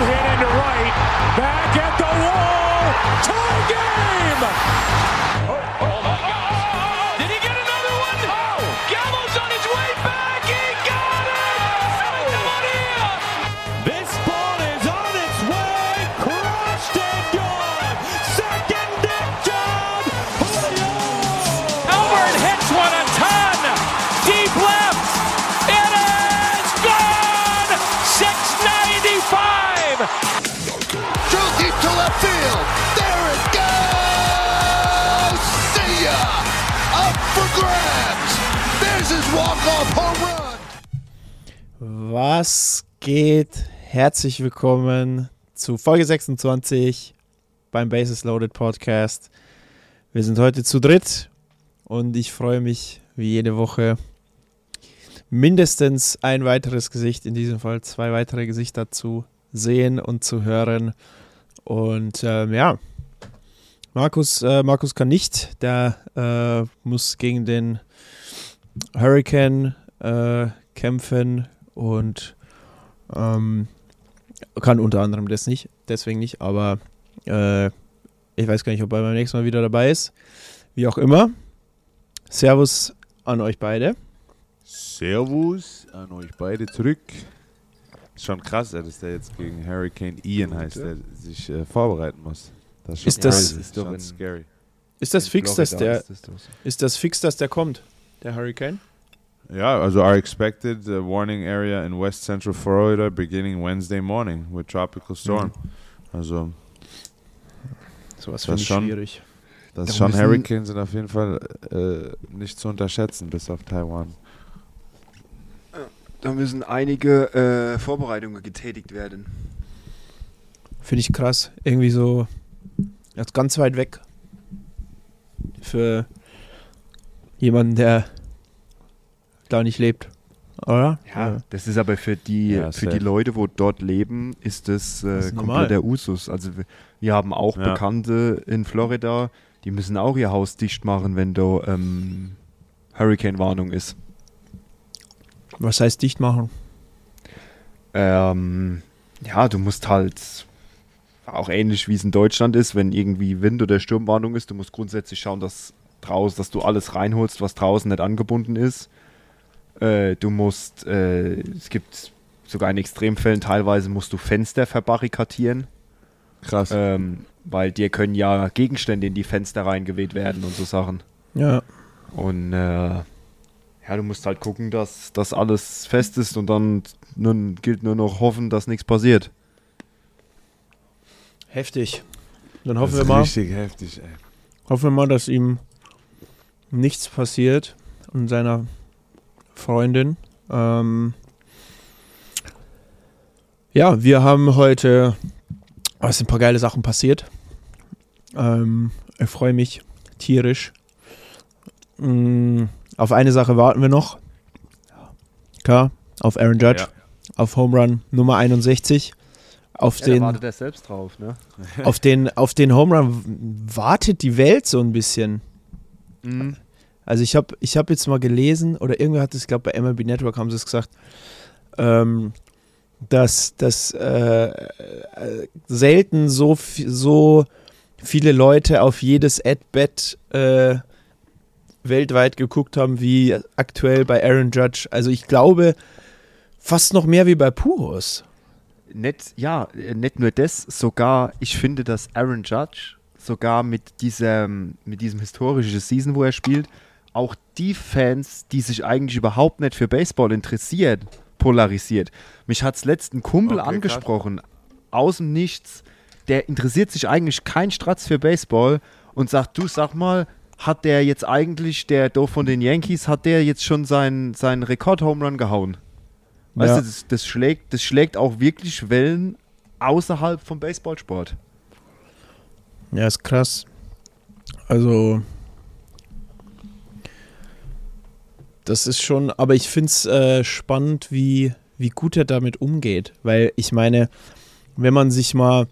Hit into right. Back at the wall. Tie game. Oh, Did Was geht? Herzlich willkommen zu Folge 26 beim Bases Loaded Podcast. Wir sind heute zu dritt und ich freue mich wie jede Woche mindestens ein weiteres Gesicht, in diesem Fall zwei weitere Gesichter zu sehen und zu hören. Und ähm, ja, Markus, äh, Markus kann nicht, der äh, muss gegen den Hurricane äh, kämpfen und ähm, kann unter anderem das nicht, deswegen nicht, aber äh, ich weiß gar nicht, ob er beim nächsten Mal wieder dabei ist. Wie auch immer. Servus an euch beide. Servus an euch beide zurück. Ist schon krass, dass der jetzt gegen Hurricane Ian heißt, der sich äh, vorbereiten muss. Das ist, schon Ist das- ist doch schon in- scary. Ist das fix, dass der ist das so. ist das fix, dass der kommt, der Hurricane? Ja, also our expected uh, warning area in West Central Florida beginning Wednesday morning with tropical storm. Mhm. Also Sowas Das finde ich schon. schwierig. das Da schon müssen- Hurricanes sind auf jeden Fall äh, nicht zu unterschätzen bis auf Taiwan. Da müssen einige äh, Vorbereitungen getätigt werden. Finde ich krass. Irgendwie so jetzt ganz weit weg für jemanden, der da nicht lebt. Oder? Ja, das ist aber für die, Ja, für die Leute, wo dort leben, ist das, äh, Das ist komplett der Usus. Also wir, wir haben auch Ja. Bekannte in Florida, die müssen auch ihr Haus dicht machen, wenn da ähm, Hurricane-Warnung ist. Was heißt dicht machen? Ähm, ja, du musst halt auch ähnlich wie es in Deutschland ist, wenn irgendwie Wind- oder Sturmwarnung ist, du musst grundsätzlich schauen, dass draußen, dass du alles reinholst, was draußen nicht angebunden ist. Äh, du musst, äh, es gibt sogar in Extremfällen teilweise musst du Fenster verbarrikadieren, Krass. ähm, weil dir können ja Gegenstände in die Fenster reingeweht werden und so Sachen. Ja. Und äh, ja, du musst halt gucken, dass das alles fest ist und dann nun gilt nur noch hoffen, dass nichts passiert. Heftig. Dann das hoffen wir mal, richtig heftig, ey. hoffen wir mal, dass ihm nichts passiert und seiner Freundin. Ähm ja, wir haben heute, oh, es sind ein paar geile Sachen passiert. Ähm, ich freue mich tierisch. Mm, auf eine Sache warten wir noch. Klar, auf Aaron Judge, Ja. auf Home Run Nummer 61. Auf den er selbst drauf, ne? auf den, auf den Home Run wartet die Welt so ein bisschen. Mhm. Also ich habe ich hab jetzt mal gelesen, oder irgendwer hat es, glaube bei MLB Network haben sie es gesagt, ähm, dass, dass äh, äh, selten so, so viele Leute auf jedes Ad-Bet äh, weltweit geguckt haben, wie aktuell bei Aaron Judge. Also ich glaube, fast noch mehr wie bei Puros. Nicht, ja, äh, nicht nur das, sogar, ich finde, dass Aaron Judge sogar mit diesem, mit diesem historischen Season, wo er spielt, auch die Fans, die sich eigentlich überhaupt nicht für Baseball interessieren, polarisiert. Mich hat es letzten Kumpel Okay, krass. angesprochen, aus dem Nichts, der interessiert sich eigentlich kein Stratz für Baseball und sagt, du sag mal, hat der jetzt eigentlich, der do von den Yankees, hat der jetzt schon seinen, seinen Rekord-Home-Run gehauen? Weißt Ja. du, das, das, schlägt, das schlägt auch wirklich Wellen außerhalb vom Baseballsport. Ja, ist krass. Also, das ist schon, aber ich finde es äh, spannend, wie, wie gut er damit umgeht. Weil ich meine, wenn man sich mal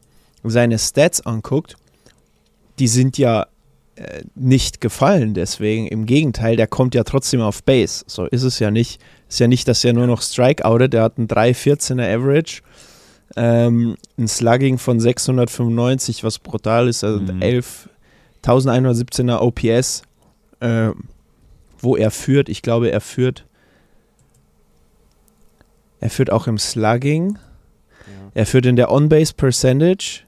seine Stats anguckt, die sind ja äh, nicht gefallen deswegen. Im Gegenteil, der kommt ja trotzdem auf Base. So ist es ja nicht. Ist ja nicht, dass er nur noch Strikeoutet. Der hat einen 3,14er Average. ähm, ein Slugging von 695, was brutal ist, also Mhm. 11, 1117er OPS, äh, wo er führt. Ich glaube, er führt. Er führt auch im Slugging. Er führt in der On-Base Percentage.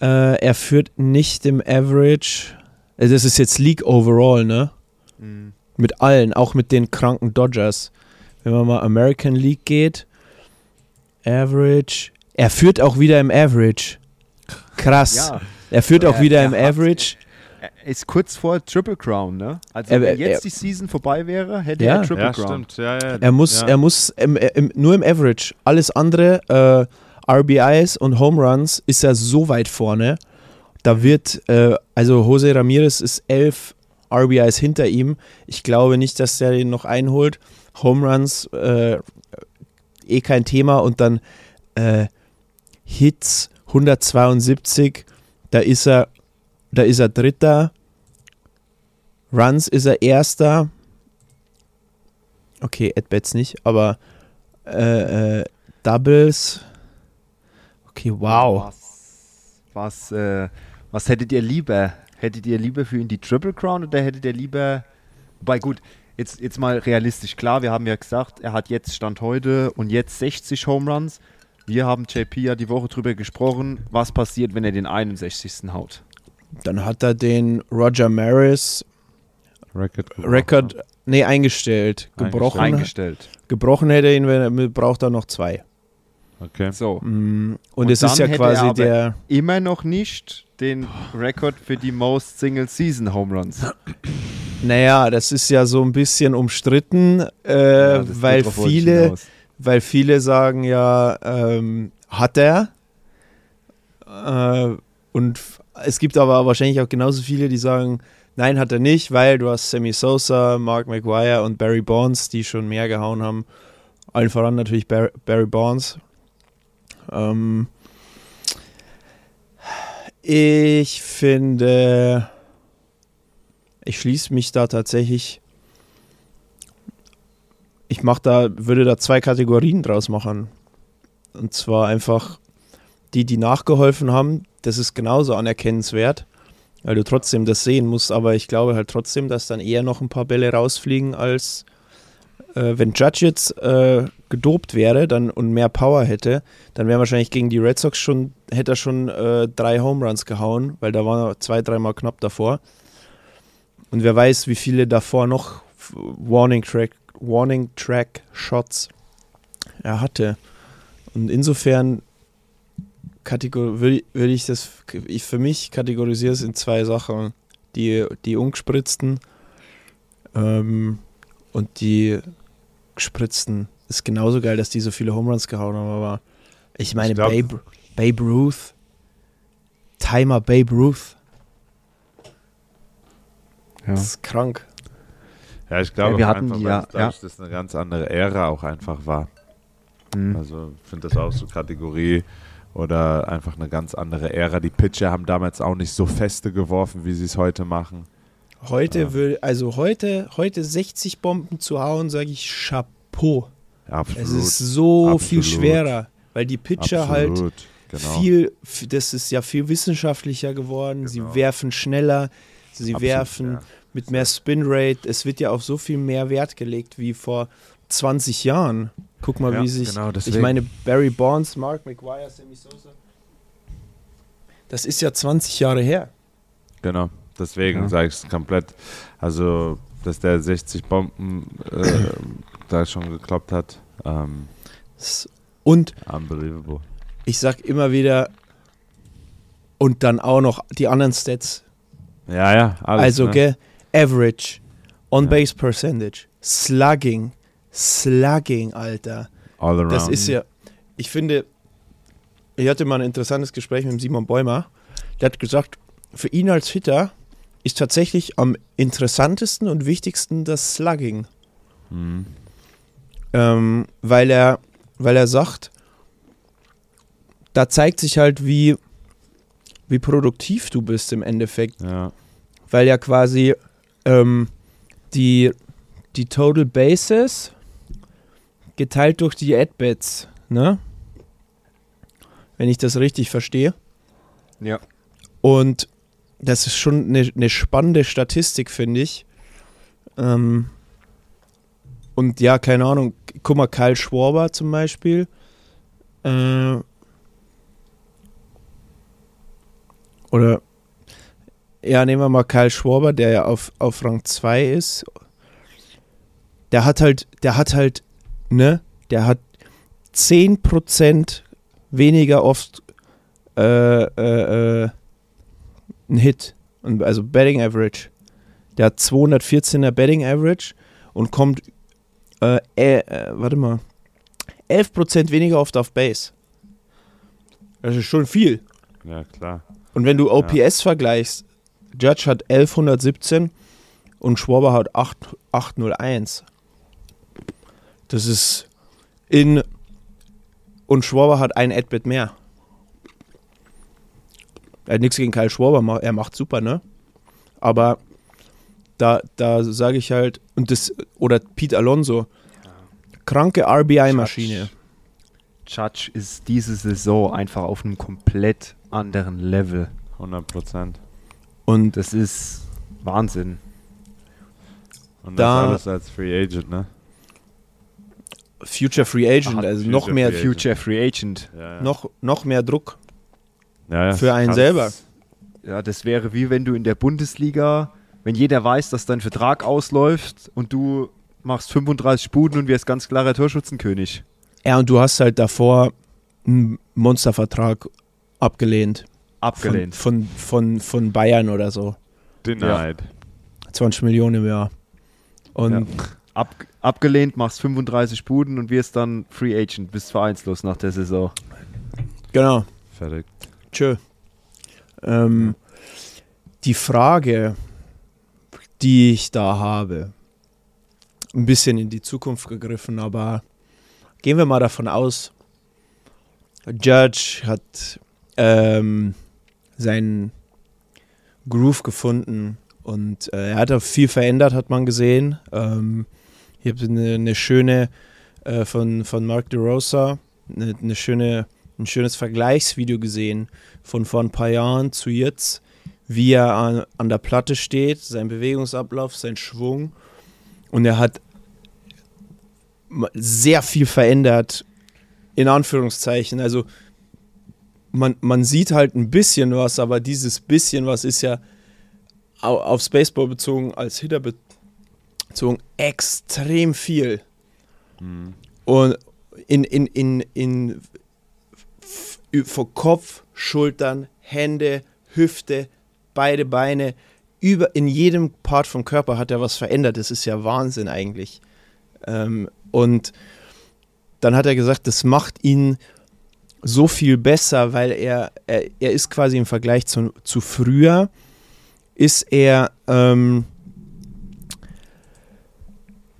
Äh, er führt nicht im Average. Also das ist jetzt League Overall, ne? Mhm. Mit allen, auch mit den kranken Dodgers. Wenn man mal American League geht, Average. Er führt auch wieder im Average. Krass. Ja, Er führt auch Er- wieder er im Average. Er ist kurz vor Triple Crown, ne? Also Er- wenn er- jetzt die Season vorbei wäre, hätte Ja. er Triple Ja, Crown. stimmt. Ja, ja. Er muss, ja. er muss im, im, nur im Average. Alles andere, äh, RBIs und Home Runs, ist er so weit vorne. Da wird, äh, also Jose Ramirez ist elf RBIs hinter ihm. Ich glaube nicht, dass der den noch einholt. Home Runs, äh, eh kein Thema. Und dann äh, Hits 172, da ist er, da ist er Dritter. Runs ist er Erster. Okay, At-Bats nicht, aber äh, äh, Doubles. Okay, wow. Was, was, äh, was hättet ihr lieber? Hättet ihr lieber für ihn die Triple Crown oder hättet ihr lieber. Wobei gut, jetzt, jetzt mal realistisch. Klar, wir haben ja gesagt, er hat jetzt Stand heute und jetzt 60 Home Runs. Wir haben JP ja die Woche drüber gesprochen, was passiert, wenn er den 61. haut. Dann hat er den Roger Maris Record. Rekord, nee, eingestellt. Gebrochen, Eingestellt. gebrochen hätte er ihn, wenn er braucht er noch zwei. Okay. So. Mm, Und, Und es ist ja hätte quasi er aber- der. Immer noch nicht den Rekord für die Most Single Season Home Runs. Naja, das ist ja so ein bisschen umstritten, äh, Ja, weil viele, weil viele sagen ja, ähm, hat er. Äh, und es gibt aber wahrscheinlich auch genauso viele, die sagen, nein, hat er nicht, weil du hast Sammy Sosa, Mark McGuire und Barry Bonds, die schon mehr gehauen haben. Allen voran natürlich Bar Barry Bonds. Ähm, ich finde, ich schließe mich da tatsächlich. Ich mache da, würde da zwei Kategorien draus machen. Und zwar einfach die, die nachgeholfen haben, das ist genauso anerkennenswert, weil du trotzdem das sehen musst, aber ich glaube halt trotzdem, dass dann eher noch ein paar Bälle rausfliegen, als äh, wenn Judge jetzt äh, gedopt wäre dann, und mehr Power hätte, dann wäre wahrscheinlich gegen die Red Sox schon, hätte er schon äh, drei Home Runs gehauen, weil da war er zwei, dreimal knapp davor. Und wer weiß, wie viele davor noch Warning Track, Warning Track Shots er hatte. Und insofern würde würd ich das, ich für mich kategorisiere es in zwei Sachen. Die, die ungespritzten ähm, und die gespritzten. Ist genauso geil, dass die so viele Home Runs gehauen haben, aber ich meine, glaub- Babe, Babe Ruth, Timer Babe Ruth, Ja. das ist krank. Ja, ich glaube Ja, wir hatten einfach, die, weil ja, ich, das eine ganz andere Ära auch einfach war. Mhm. Also ich finde das auch so Kategorie oder einfach eine ganz andere Ära. Die Pitcher haben damals auch nicht so feste geworfen, wie sie es heute machen. Heute Ja. will, also heute, heute 60 Bomben zu hauen, sage ich Chapeau. Absolut. Es ist so viel Absolut. schwerer, weil die Pitcher halt Absolut, genau. viel, das ist ja viel wissenschaftlicher geworden. Sie Genau. werfen schneller, sie Absolut, werfen ja. mit mehr Spinrate. Es wird ja auf so viel mehr Wert gelegt wie vor 20 Jahren. Guck mal, Ja, wie sich. genau, ich meine, Barry Bonds, Mark McGuire, Sammy Sosa. Das ist ja 20 Jahre her. Genau, deswegen Ja. sage ich es komplett. Also, dass der 60 Bomben äh, da schon gekloppt hat, ähm, Und unbelievable. ich sag immer wieder, und dann auch noch die anderen Stats. Ja, ja, alles. also, ne? gell, Average, On Ja. Base Percentage, Slugging, Slugging, Alter. All around. Das ist ja, ich finde, ich hatte mal ein interessantes Gespräch mit dem Simon Bäumer. Der hat gesagt, für ihn als Hitter ist tatsächlich am interessantesten und wichtigsten das Slugging. Mhm. Ähm, weil er, weil er sagt, da zeigt sich halt, wie, wie produktiv du bist im Endeffekt. Ja, Weil ja quasi ähm, die, die Total Bases geteilt durch die At-Bats, ne? wenn ich das richtig verstehe. Ja. Und das ist schon eine, eine spannende Statistik, finde ich. Ähm, und ja, keine Ahnung, guck mal, Kyle Schwarber zum Beispiel. Äh, oder ja, nehmen wir mal Kyle Schwarber, der ja auf, auf Rang 2 ist. Der hat halt, der hat halt, ne, der hat 10% weniger oft äh, äh, äh, einen Hit. Also Betting Average. Der hat 214er Betting Average und kommt, äh, äh, äh, warte mal, 11% weniger oft auf Base. Das ist schon viel. Ja, klar. Und wenn du OPS vergleichst, Judge hat 1117 und Schwaber hat 8, 801. Das ist in. Und Schwaber hat ein Adbit mehr. Er hat nichts gegen Kyle Schwaber, er macht super, ne? Aber da, da sage ich halt, und das, oder Pete Alonso, kranke RBI-Maschine. Judge ist diese Saison einfach auf einem komplett anderen Level. 100 Prozent. Und Das ist Wahnsinn. Und Da- das alles als Free Agent, ne? Future Free Agent, Aha, also Future noch mehr, Free. Future Free Agent. Ja, ja. noch, noch mehr Druck. ja, ja, für einen selber. Ja, das wäre wie wenn du in der Bundesliga, wenn jeder weiß, dass dein Vertrag ausläuft und du machst 35 Buden und wirst ganz klarer Torschützenkönig. Ja, und du hast halt davor einen Monstervertrag abgelehnt. Abgelehnt. Von, von, von, von Bayern oder so. Denied. 20 Millionen im Jahr. Und Ja. Ab, abgelehnt, machst 35 Buden und wirst dann Free Agent, bist vereinslos nach der Saison. genau, Fertig. tschö. Ähm, die Frage, die ich da habe, ein bisschen in die Zukunft gegriffen, aber gehen wir mal davon aus, Judge hat ähm, seinen Groove gefunden und äh, er hat auch viel verändert, hat man gesehen. Ähm, ich habe eine, eine schöne äh, von, von Mark DeRosa, eine, eine schöne, ein schönes Vergleichsvideo gesehen von vor ein paar Jahren zu jetzt, wie er an, an der Platte steht, sein Bewegungsablauf, sein Schwung. Und er hat sehr viel verändert, in Anführungszeichen. Also man, man sieht halt ein bisschen was, aber dieses bisschen was ist ja au- aufs Baseball bezogen, als Hitter bezogen, extrem viel. Und in, in, in, in vor Kopf, Schultern, Hände, Hüfte, beide Beine, über, in jedem Part vom Körper hat er was verändert. Das ist ja Wahnsinn eigentlich. Ähm, und dann hat er gesagt, das macht ihn so viel besser, weil er, er, er ist quasi im Vergleich zu, zu früher, ist er, ähm,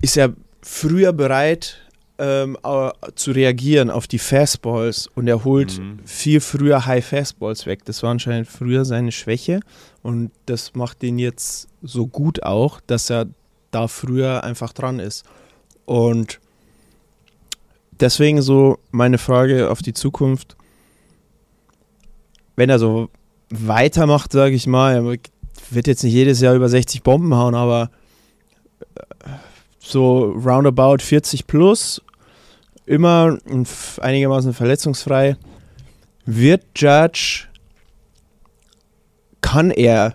ist er früher bereit ähm, zu reagieren auf die Fastballs und er holt Mhm. viel früher High Fastballs weg. Das war anscheinend früher seine Schwäche und das macht ihn jetzt so gut auch, dass er da früher einfach dran ist. Und deswegen so meine Frage auf die Zukunft. Wenn er so weitermacht, sage ich mal, er wird jetzt nicht jedes Jahr über 60 Bomben hauen, aber äh, so roundabout 40 plus, immer einigermaßen verletzungsfrei, wird Judge, kann er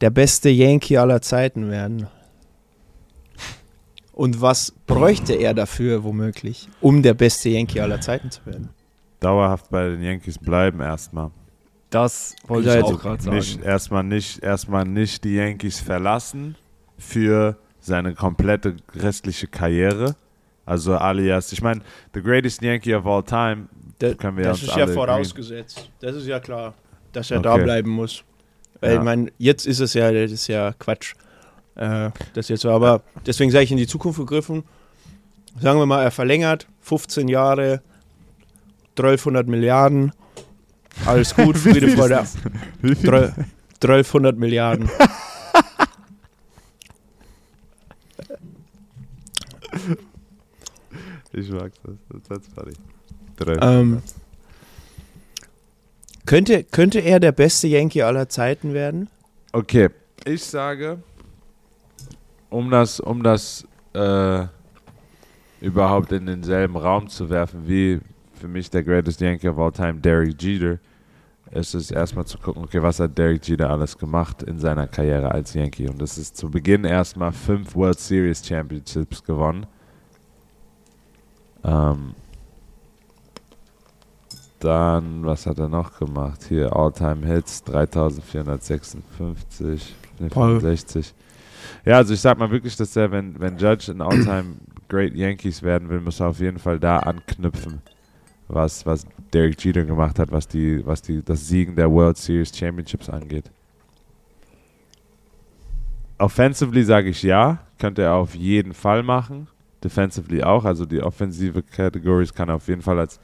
der beste Yankee aller Zeiten werden? Und was bräuchte er dafür womöglich, um der beste Yankee aller Zeiten zu werden? Dauerhaft bei den Yankees bleiben erstmal. Das wollte ich jetzt auch gerade sagen. Nicht, erstmal nicht, erstmal nicht die Yankees verlassen für seine komplette restliche Karriere. Also alias, ich meine, the greatest Yankee of all time, Da- können wir das ist ja vorausgesetzt. Das ist ja klar, dass er da Okay. bleiben muss. Weil Ja. ich meine, jetzt ist es ja, das ist ja Quatsch. Äh, das jetzt aber deswegen sage ich in die Zukunft gegriffen. Sagen wir mal, er verlängert 15 Jahre, 1200 Milliarden. Alles gut, Friede, Freude. Wie viel? 12 1200 Milliarden. Ich mag das. That's funny. Drei. Ähm, Könnte, könnte er der beste Yankee aller Zeiten werden? Okay, ich sage, um das, um das äh, überhaupt in denselben Raum zu werfen wie für mich der greatest Yankee of all time, Derek Jeter, ist es erstmal zu gucken, okay, was hat Derek Jeter alles gemacht in seiner Karriere als Yankee? Und das ist zu Beginn erstmal fünf World Series Championships gewonnen. Ähm, dann, was hat er noch gemacht? Hier, All-Time Hits, 3456, Paul. 65. Ja, also ich sag mal wirklich, dass er, wenn, wenn Judge ein All-Time Great Yankees werden will, muss er auf jeden Fall da anknüpfen, was, was Derek Jeter gemacht hat, was die, was die, das Siegen der World Series Championships angeht. Offensively sage ich ja, könnte er auf jeden Fall machen. Defensively auch, also die offensive Categories kann auf jeden Fall als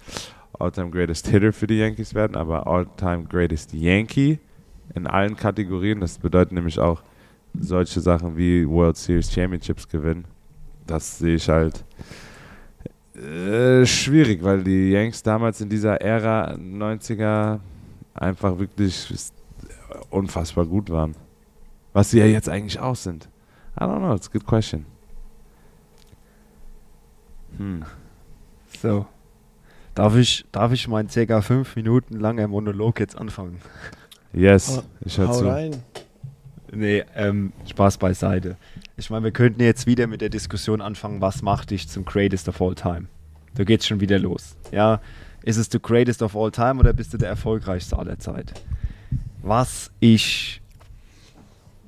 All-Time Greatest Hitter für die Yankees werden, aber All-Time Greatest Yankee in allen Kategorien. Das bedeutet nämlich auch solche Sachen wie World Series Championships gewinnen. Das sehe ich halt äh, schwierig, weil die Yanks damals in dieser Ära 90er einfach wirklich unfassbar gut waren. Was sie ja jetzt eigentlich auch sind. I don't know, it's a good question. Hm. So. Darf ich, darf ich meinen circa fünf Minuten langen Monolog jetzt anfangen? Yes, ich höre Hau zu. rein. Nee, ähm, Spaß beiseite. Ich meine, wir könnten jetzt wieder mit der Diskussion anfangen, was macht dich zum Greatest of All Time? Da geht's schon wieder los. Ja, ist es the Greatest of All Time oder bist du der erfolgreichste aller Zeit? Was ich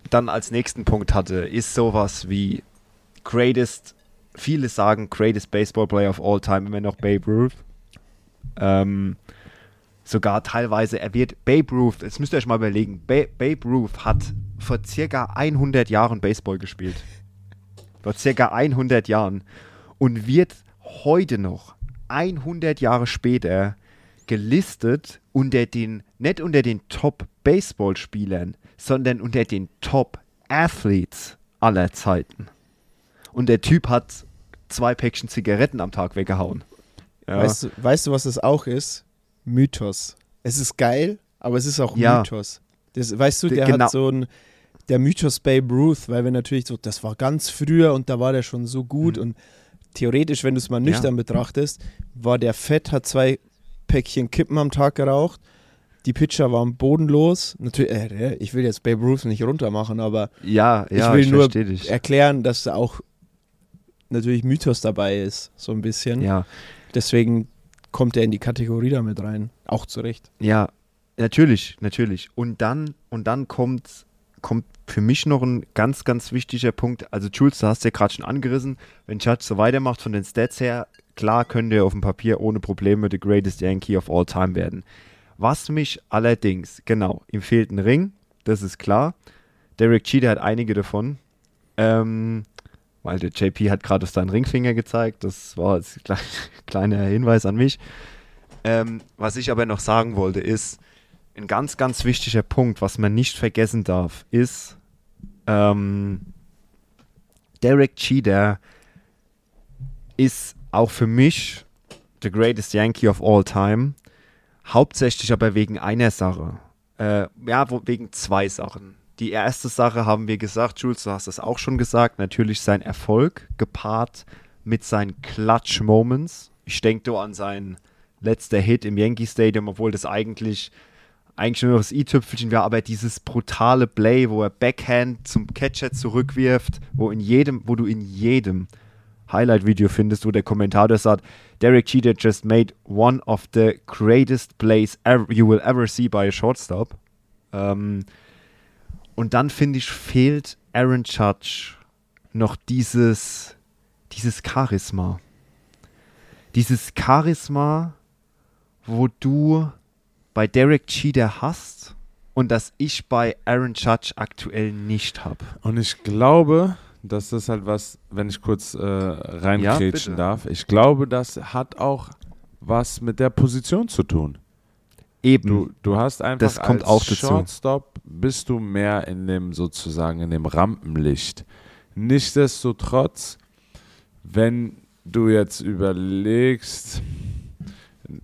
dann als nächsten Punkt hatte, ist sowas wie Greatest, viele sagen Greatest Baseball Player of All Time, immer noch Babe Ruth. Ähm, sogar teilweise, er wird Babe Ruth, das müsst ihr euch mal überlegen, ba Babe Ruth hat vor circa 100 Jahren Baseball gespielt. Vor circa 100 Jahren. Und wird heute noch, 100 Jahre später, gelistet unter den, nicht unter den Top-Baseballspielern, sondern unter den Top-Athletes aller Zeiten. Und der Typ hat zwei Päckchen Zigaretten am Tag weggehauen. Ja. Weißt, du, weißt du, was das auch ist? Mythos. Es ist geil, aber es ist auch Ja. Mythos. Das, weißt du, der genau. hat so ein, der Mythos Babe Ruth, weil wir natürlich so, das war ganz früher und da war der schon so gut Mhm. und theoretisch, wenn du es mal Ja. nüchtern betrachtest, war der fett, hat zwei Päckchen Kippen am Tag geraucht, die Pitcher waren bodenlos. Natürlich, äh, ich will jetzt Babe Ruth nicht runtermachen, aber Ja, ja, ich will nur versteh dich. erklären, dass da auch natürlich Mythos dabei ist, so ein bisschen. Ja, Deswegen kommt er in die Kategorie damit rein. Auch zu Recht. ja, natürlich, natürlich. Und dann, und dann kommt, kommt für mich noch ein ganz, ganz wichtiger Punkt. Also, Jules, du hast ja gerade schon angerissen, wenn Judge so weitermacht von den Stats her, klar könnte er auf dem Papier ohne Probleme the greatest Yankee of all time werden. Was mich allerdings, genau, ihm fehlt ein Ring, das ist klar. Derek Cheater hat einige davon. Ähm, weil der JP hat gerade seinen Ringfinger gezeigt. Das war als kle kleiner Hinweis an mich. Ähm, was ich aber noch sagen wollte, ist, ein ganz, ganz wichtiger Punkt, was man nicht vergessen darf, ist, ähm, Derek Cheater ist auch für mich the greatest Yankee of all time. Hauptsächlich aber wegen einer Sache. Äh, ja, wo, wegen zwei Sachen. Die erste Sache haben wir gesagt, Jules, du hast das auch schon gesagt, natürlich sein Erfolg gepaart mit seinen Clutch Moments. Ich denke da an seinen letzter Hit im Yankee Stadium, obwohl das eigentlich eigentlich nur noch das i-Tüpfelchen wäre, aber dieses brutale Play, wo er Backhand zum Catcher zurückwirft, wo in jedem, wo du in jedem Highlight-Video findest, wo der Kommentator sagt, Derek Jeter just made one of the greatest plays ever, you will ever see by a shortstop. Ähm, und dann finde ich, fehlt Aaron Judge noch dieses, dieses Charisma. Dieses Charisma, wo du bei Derek Cheater hast und das ich bei Aaron Judge aktuell nicht habe. Und ich glaube, dass das halt was, wenn ich kurz äh, Ja, reinkrätschen bitte. darf, ich glaube, das hat auch was mit der Position zu tun. Eben. Du, du hast einfach Das kommt als auch dazu. Shortstop bist du mehr in dem sozusagen in dem Rampenlicht. Nichtsdestotrotz, wenn du jetzt überlegst,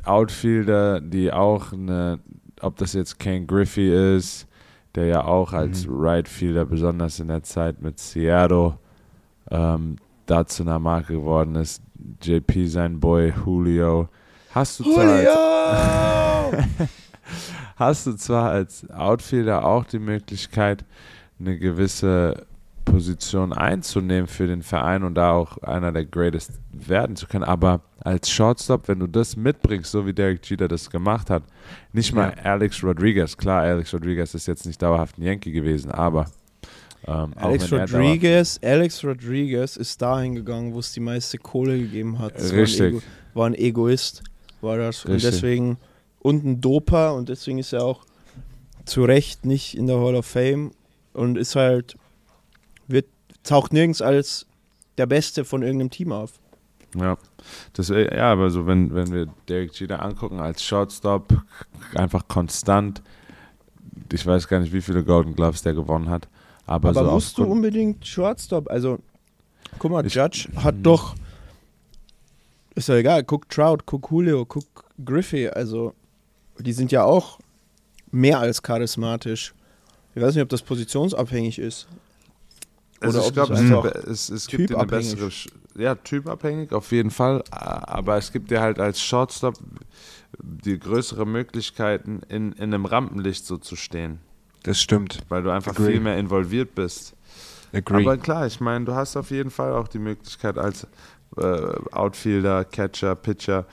Outfielder, die auch eine ob das jetzt Ken Griffey ist, der ja auch als Mhm. Right Fielder besonders in der Zeit mit Seattle ähm, da zu einer Marke geworden ist. JP, sein Boy Julio. Hast du zwar als, hast du zwar als Outfielder auch die Möglichkeit, eine gewisse Position einzunehmen für den Verein und da auch einer der Greatest werden zu können, aber als Shortstop, wenn du das mitbringst, so wie Derek Jeter das gemacht hat, nicht mal Alex Rodriguez, klar, Alex Rodriguez ist jetzt nicht dauerhaft ein Yankee gewesen, aber ähm, Alex Rodriguez, Alex Rodriguez ist dahin gegangen, wo es die meiste Kohle gegeben hat. Das Richtig. War ein, Ego, war ein Egoist, war das. Und Richtig. deswegen, und ein Doper und deswegen ist er auch zu Recht nicht in der Hall of Fame und ist halt, wird, taucht nirgends als der Beste von irgendeinem Team auf. Ja, das, wär- ja, aber so, wenn, wenn wir Derek Jeter angucken als Shortstop, einfach konstant, ich weiß gar nicht, wie viele Golden Gloves der gewonnen hat, aber, Aber so musst du unbedingt Shortstop? Also, guck mal, Ich- Judge hat doch. Ist ja egal, guck Trout, guck Julio, guck Griffey. Also, die sind ja auch mehr als charismatisch. Ich weiß nicht, ob das positionsabhängig ist. Also Oder ich ob glaube, es es, es, gibt dir eine typabhängig. bessere, ja, typabhängig auf jeden Fall, aber es gibt dir halt als Shortstop die größere Möglichkeiten, in, in einem Rampenlicht so zu stehen, Das stimmt. weil du einfach Agree. viel mehr involviert bist. Agree. Aber klar, ich meine, du hast auf jeden Fall auch die Möglichkeit als Outfielder, Catcher, Pitcher,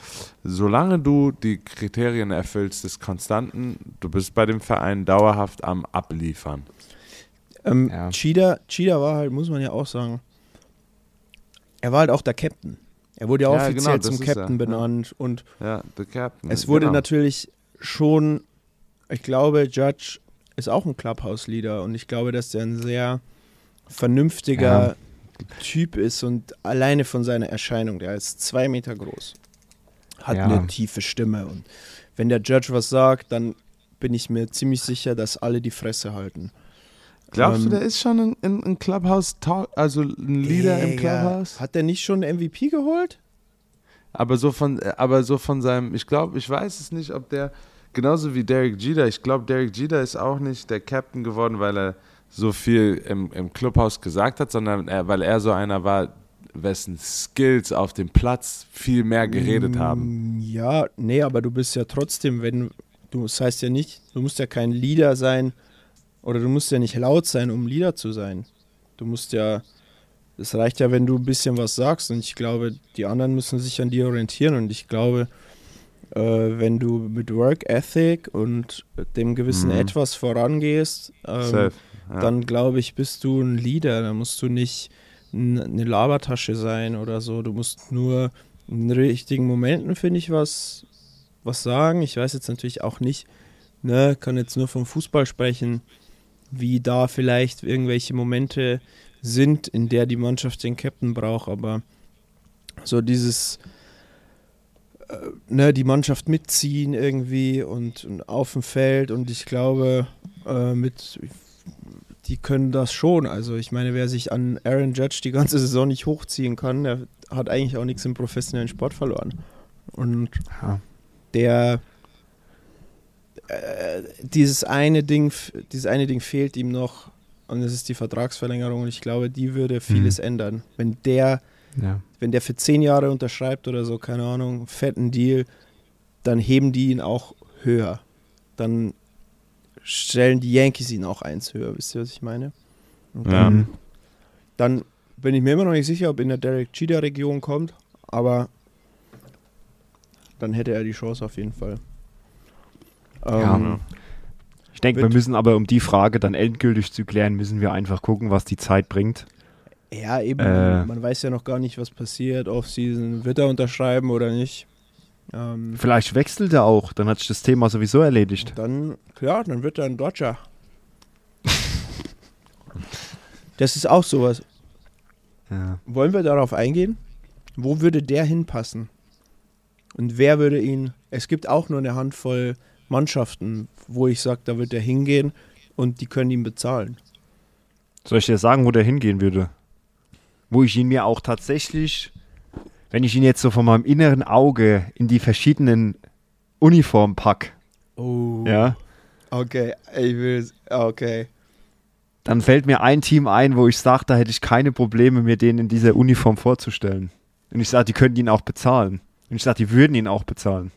solange du die Kriterien erfüllst des Konstanten, du bist bei dem Verein dauerhaft am Abliefern. Ähm, Ja. Cheetah, Cheetah war halt, muss man ja auch sagen, er war halt auch der Captain. Er wurde ja Ja, offiziell genau, zum Captain er, ja. benannt und Ja, the Captain. es wurde genau. natürlich schon, ich glaube, Judge ist auch ein Clubhouse-Leader und ich glaube, dass der ein sehr vernünftiger Typ ist und alleine von seiner Erscheinung, der ist zwei Meter groß, hat Ja. eine tiefe Stimme und wenn der Judge was sagt, dann bin ich mir ziemlich sicher, dass alle die Fresse halten. Glaubst Ähm, du, der ist schon ein, ein, ein Clubhouse also ein Leader im Digga, Clubhouse? Hat der nicht schon MVP geholt? Aber so von, äh, aber so von seinem, ich glaube, ich weiß es nicht, ob der genauso wie Derek Jeter. Ich glaube, Derek Jeter ist auch nicht der Captain geworden, weil er so viel im, im Clubhouse gesagt hat, sondern er, weil er so einer war, wessen Skills auf dem Platz viel mehr geredet haben. Mm, Ja, nee, aber du bist ja trotzdem, wenn du, das heißt ja nicht, du musst ja kein Leader sein oder du musst ja nicht laut sein, um Leader zu sein. Du musst ja, es reicht ja, wenn du ein bisschen was sagst und ich glaube, die anderen müssen sich an dir orientieren und ich glaube, äh, wenn du mit Work Ethic und dem gewissen Mhm. etwas vorangehst, ähm, Safe. Ja. dann glaube ich, bist du ein Leader. Da musst du nicht eine Labertasche sein oder so. Du musst nur in richtigen Momenten, finde ich, was, was sagen. Ich weiß jetzt natürlich auch nicht, ne, kann jetzt nur vom Fußball sprechen, wie da vielleicht irgendwelche Momente sind, in der die Mannschaft den Captain braucht, aber so dieses äh, ne, die Mannschaft mitziehen irgendwie und, und auf dem Feld und ich glaube, äh, mit die können das schon. Also ich meine, wer sich an Aaron Judge die ganze Saison nicht hochziehen kann, der hat eigentlich auch nichts im professionellen Sport verloren. Und Ja. der äh, dieses eine Ding, dieses eine Ding fehlt ihm noch und das ist die Vertragsverlängerung und ich glaube, die würde vieles ändern. Wenn der, Ja. wenn der für zehn Jahre unterschreibt oder so, keine Ahnung, fetten Deal, dann heben die ihn auch höher. Dann stellen die Yankees ihn auch eins höher, wisst ihr, was ich meine? Ja. dann, bin ich mir immer noch nicht sicher, ob in der Derek Cheetah Region kommt, aber dann hätte er die Chance auf jeden Fall. Ja. Ähm, Ich denke, wir müssen aber, um die Frage dann endgültig zu klären, müssen wir einfach gucken, was die Zeit bringt. ja, eben, Äh. man weiß ja noch gar nicht, was passiert. Offseason, wird er unterschreiben oder nicht? Ähm, Vielleicht wechselt er auch, dann hat sich das Thema sowieso erledigt. dann, ja, dann wird er ein Dodger. das ist auch sowas. Ja. Wollen wir darauf eingehen? Wo würde der hinpassen? Und wer würde ihn. Es gibt auch nur eine Handvoll Mannschaften, wo ich sage, da wird er hingehen und die können ihn bezahlen. Soll ich dir sagen, wo der hingehen würde? Wo ich ihn mir auch tatsächlich, wenn ich ihn jetzt so von meinem inneren Auge in die verschiedenen Uniformen pack, Oh. Ja. Okay, ich will. Okay. Dann fällt mir ein Team ein, wo ich sage, da hätte ich keine Probleme, mir den in dieser Uniform vorzustellen. Und ich sage, die könnten ihn auch bezahlen. Und ich sage, die würden ihn auch bezahlen.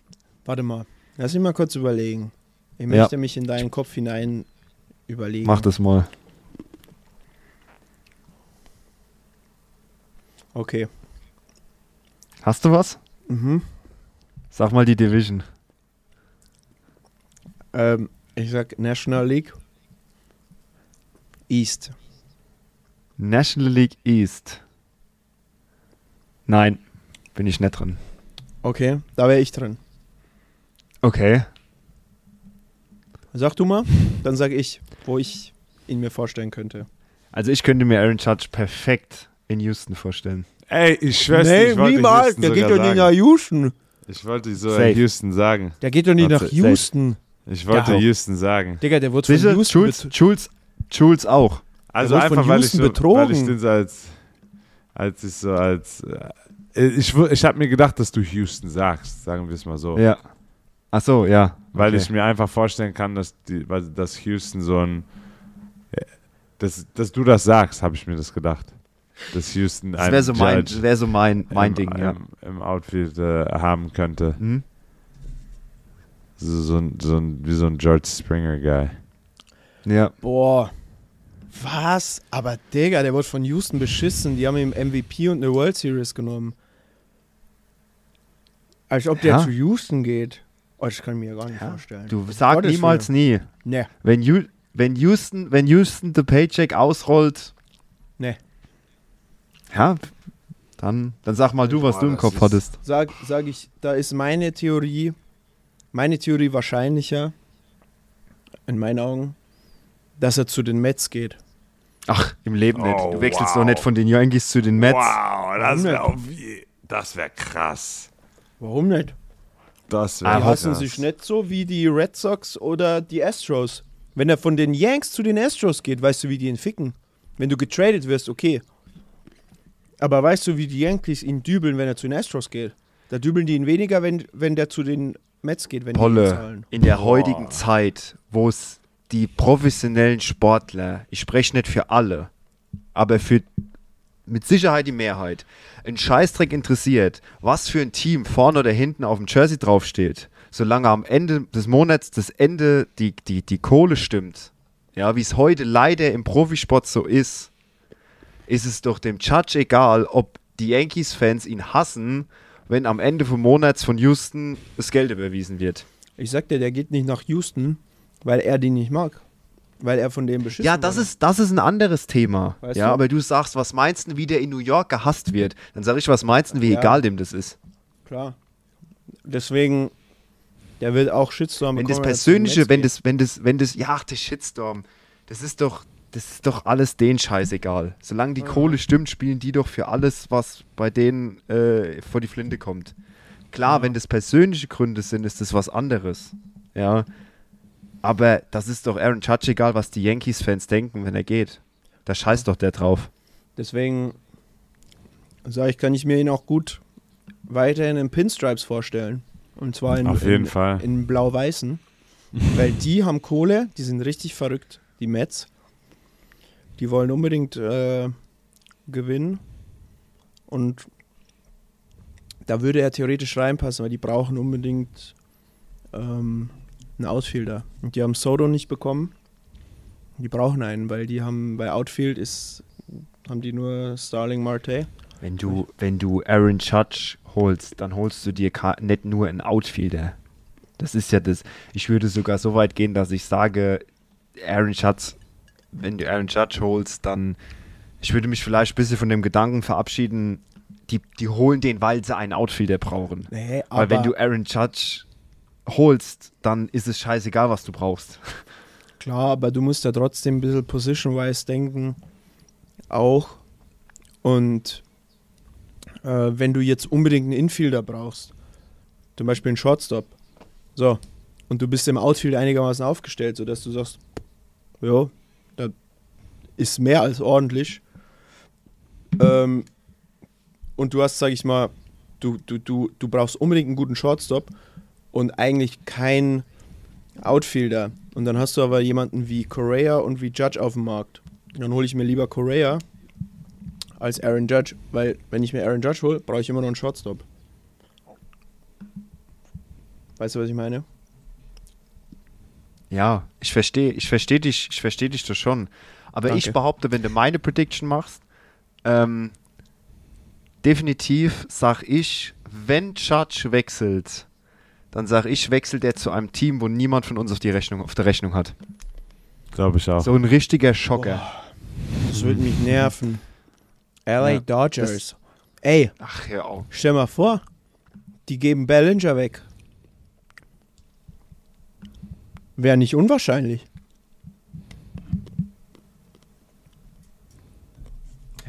Warte mal. Lass mich mal kurz überlegen. Ich Ja. möchte mich in deinen Kopf hinein überlegen. Mach das mal. Okay. Hast du was? Mhm. Sag mal die Division. Ähm, ich sag National League East. National League East. Nein, bin ich nicht drin. Okay, da wäre ich drin. Okay. Sag du mal, dann sag ich, wo ich ihn mir vorstellen könnte. Also ich könnte mir Aaron Judge perfekt in Houston vorstellen. Ey, ich schwör's dir, ich wollte Houston Der geht doch nicht nach Houston. Ich wollte so Safe. in Houston sagen. Der geht doch nicht nach Houston. Ich wollte Ja. Houston sagen. Digga, der wurde von Sicher? Houston Jules, Jules, Jules auch. Also von einfach, weil ich, so, betrogen. weil ich den so als, als ich so als, äh, ich, wu- ich habe mir gedacht, dass du Houston sagst, sagen wir es mal so. Ja. Ach so, ja. Weil Okay. ich mir einfach vorstellen kann, dass, die, weil, dass Houston so ein, äh, dass, dass du das sagst, habe ich mir das gedacht. Dass Houston Das einen wäre so mein, Judge das wär so mein, mein im, Ding, ja. im, im Outfield äh, haben könnte. Hm? So, so, ein, so wie so ein George Springer-Guy. Ja. Boah. Was? Aber Digga, der wurde von Houston beschissen. Die haben ihm MVP und eine World Series genommen. Als ob der Ja. zu Houston geht. Oh, das kann ich mir gar nicht vorstellen. Du sag Gottes niemals nie. Ne, Wenn, Ju wenn Houston, wenn Houston the Paycheck ausrollt, ne. Ja, dann, dann sag mal du, was Boah, du im Kopf ist- hattest. Sag, sag ich, da ist meine Theorie, meine Theorie wahrscheinlicher, in meinen Augen, dass er zu den Mets geht. Ach, im Leben nicht. Oh, Du wechselst wow. doch nicht von den Yankees zu den Mets. Wow, das wäre nicht? auf je- das wäre krass. Warum nicht? Das Die wäre hassen krass. sich nicht so wie die Red Sox oder die Astros. Wenn er von den Yanks zu den Astros geht, weißt du, wie die ihn ficken. Wenn du getradet wirst, okay. Aber weißt du, wie die Yankees ihn dübeln, wenn er zu den Astros geht? Da dübeln die ihn weniger, wenn, wenn der zu den Mets geht, wenn die ihn Polle, zahlen. in der heutigen Zeit, wo es die professionellen Sportler, ich spreche nicht für alle, aber für mit Sicherheit die Mehrheit, ein Scheißdreck interessiert, was für ein Team vorne oder hinten auf dem Jersey draufsteht, solange am Ende des Monats das Ende die, die, die Kohle stimmt, ja, wie es heute leider im Profisport so ist, ist es doch dem Judge egal, ob die Yankees-Fans ihn hassen, wenn am Ende vom Monats von Houston das Geld überwiesen wird. Ich sag dir, der geht nicht nach Houston, weil er die nicht mag. Weil er von dem beschissen Ja, das wurde. ist, das ist ein anderes Thema. Weißt ja, du? aber du sagst, was meinst du, wie der in New York gehasst wird? Dann sag ich, was meinst du, wie Ja. egal dem das ist? Klar. Deswegen, der wird auch Shitstorm Wenn das er Persönliche, wenn das, wenn das, wenn das, ja, ach, der Shitstorm, das ist doch, das ist doch alles denen scheißegal. Solange die Kohle stimmt, spielen die doch für alles, was bei denen äh, vor die Flinte kommt. Klar, wenn das persönliche Gründe sind, ist das was anderes. Ja. Aber das ist doch Aaron Judge egal, was die Yankees-Fans denken, wenn er geht. Da scheißt doch der drauf. Deswegen sage ich, kann ich mir ihn auch gut weiterhin in Pinstripes vorstellen. Und zwar in, Auf jeden in, Fall. in blau-weißen. Weil die haben Kohle, die sind richtig verrückt, die Mets. Die wollen unbedingt äh, gewinnen. Und da würde er theoretisch reinpassen, weil die brauchen unbedingt ähm, einen Outfielder. Und die haben Soto nicht bekommen. Die brauchen einen, weil die haben bei Outfield ist haben die nur Starling Marte. Wenn du, wenn du Aaron Judge holst, dann holst du dir nicht nur einen Outfielder. Das ist ja das. Ich würde sogar so weit gehen, dass ich sage, Aaron Judge, wenn du Aaron Judge holst, dann. Ich würde mich vielleicht ein bisschen von dem Gedanken verabschieden, die, die holen den, weil sie einen Outfielder brauchen. Nee, Weil wenn du Aaron Judge holst, dann ist es scheißegal, was du brauchst. Klar, aber du musst ja trotzdem ein bisschen position-wise denken. Auch. Und äh, wenn du jetzt unbedingt einen Infielder brauchst, zum Beispiel einen Shortstop, so, und du bist im Outfield einigermaßen aufgestellt, sodass du sagst, ja, ist mehr als ordentlich. Ähm, und du hast, sag ich mal, du, du, du, du brauchst unbedingt einen guten Shortstop und eigentlich kein Outfielder. Und dann hast du aber jemanden wie Correa und wie Judge auf dem Markt. Dann hole ich mir lieber Correa als Aaron Judge, weil wenn ich mir Aaron Judge hole, brauche ich immer noch einen Shortstop. Weißt du, was ich meine? Ja, ich verstehe, ich verstehe dich, ich verstehe dich das schon. Aber ich Danke. behaupte, wenn du meine Prediction machst, ähm, definitiv sag ich, wenn Judge wechselt, dann sag ich, wechselt er zu einem Team, wo niemand von uns auf die Rechnung, auf der Rechnung hat. Glaube ich auch. So ein richtiger Schocker. Das würde mich nerven. LA Ja, Dodgers. Ey, Ach, hör auf. stell mal vor, die geben Bellinger weg. Wäre nicht unwahrscheinlich.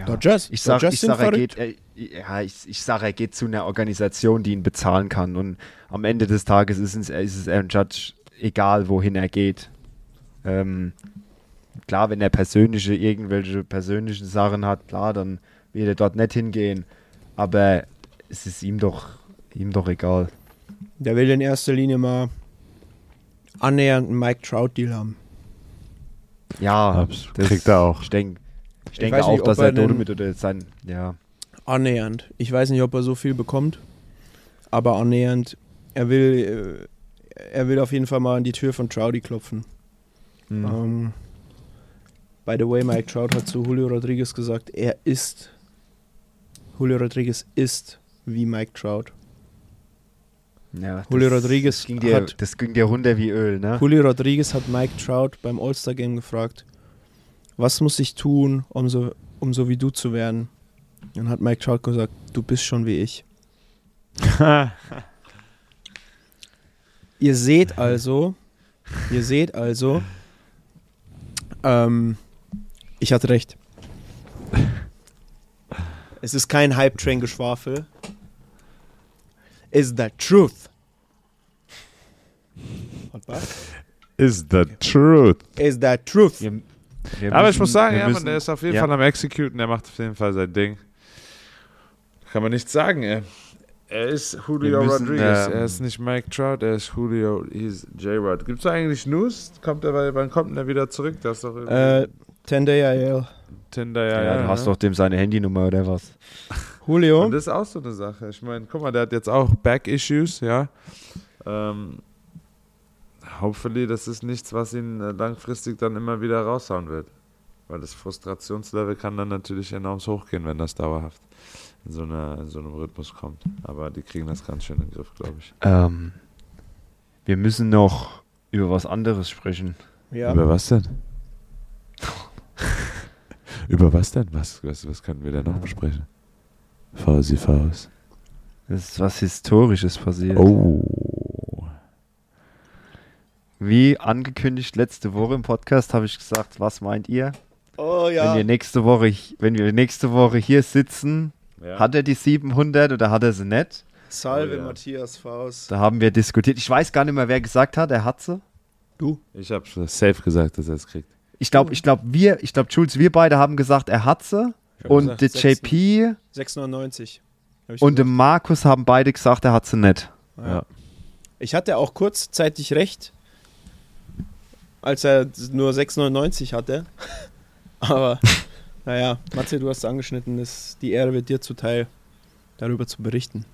Dodgers. Ich sag, Dodgers ich sag, er verrückt. geht, er, ja, ich, ich sag, er geht zu einer Organisation, die ihn bezahlen kann. Und am Ende des Tages ist es, ist es Aaron Judge egal, wohin er geht. Ähm, klar, wenn er persönliche, irgendwelche persönlichen Sachen hat, klar, dann wird er dort nicht hingehen. Aber es ist ihm doch, ihm doch egal. Der will in erster Linie mal annähernd einen Mike Trout-Deal haben. Ja, Abs- kriegt er auch. Ich denke ich Ich denke weiß auch, nicht, dass er er damit oder sein, ja. Annähernd. Ich weiß nicht, ob er so viel bekommt, aber annähernd. Er will, äh, er will auf jeden Fall mal an die Tür von Trouty klopfen. Hm. Ähm, by the way, Mike Trout hat zu Julio Rodriguez gesagt, er ist, Julio Rodriguez ist wie Mike Trout. ja Julio das- Rodriguez ging, dir, hat- das ging dir runter wie Öl, ne? Julio Rodriguez hat Mike Trout beim All-Star-Game gefragt, was muss ich tun, um so, um so wie du zu werden? Dann hat Mike Trout gesagt, du bist schon wie ich. Ihr seht also, ihr seht also, ähm, ich hatte recht. Es ist kein Hype-Train-Geschwafel. Is the truth. Was? Is the truth. Is the truth. Wir, wir Aber ich müssen- muss sagen, ja, müssen- der ist auf jeden ja. Fall am Executen, der macht auf jeden Fall sein Ding. Kann man nicht sagen, ey. Er ist Julio müssen, Rodriguez. ähm, er ist nicht Mike Trout, er ist Julio, he's J-Rod. Gibt es eigentlich News? Kommt er, wann kommt denn er wieder zurück? Das ist doch Äh, 10 Day IL. Tinder, ja, Ja, ja. du hast ne? doch dem seine Handynummer oder was? Julio. Und das ist auch so eine Sache. Ich meine, guck mal, der hat jetzt auch Back-Issues, ja. Ähm, hopefully, das ist nichts, was ihn äh, langfristig dann immer wieder raushauen wird. Weil das Frustrationslevel kann dann natürlich enorm hochgehen, wenn das dauerhaft in so, einer, in so einem Rhythmus kommt. Aber die kriegen das ganz schön in den Griff, glaube ich. Ähm, wir müssen noch über was anderes sprechen. Ja. Über was denn? Über was denn? Was, was, was können wir denn noch besprechen? Fausi Faust. Es ist was Historisches passiert. Oh. Wie angekündigt letzte Woche im Podcast habe ich gesagt, was meint ihr? Oh Wenn ja. wir nächste Woche, wenn wir nächste Woche hier sitzen, Ja. hat er die 700 oder hat er sie nicht? Salve Oh ja. Matthias Faust. Da haben wir diskutiert. Ich weiß gar nicht mehr, wer gesagt hat, er hat sie. Du. Ich habe safe gesagt, dass er es kriegt. Ich glaube, ich glaube, wir, ich glaube, Jules, wir beide haben gesagt, er hat sie. Und der JP 6,99. Hab ich und der gesagt. Markus haben beide gesagt, er hat sie nicht. Ja. Ich hatte auch kurzzeitig recht, als er nur 6,99 hatte. Aber naja, Matze, du hast es angeschnitten, das, die Ehre wird dir zuteil, darüber zu berichten.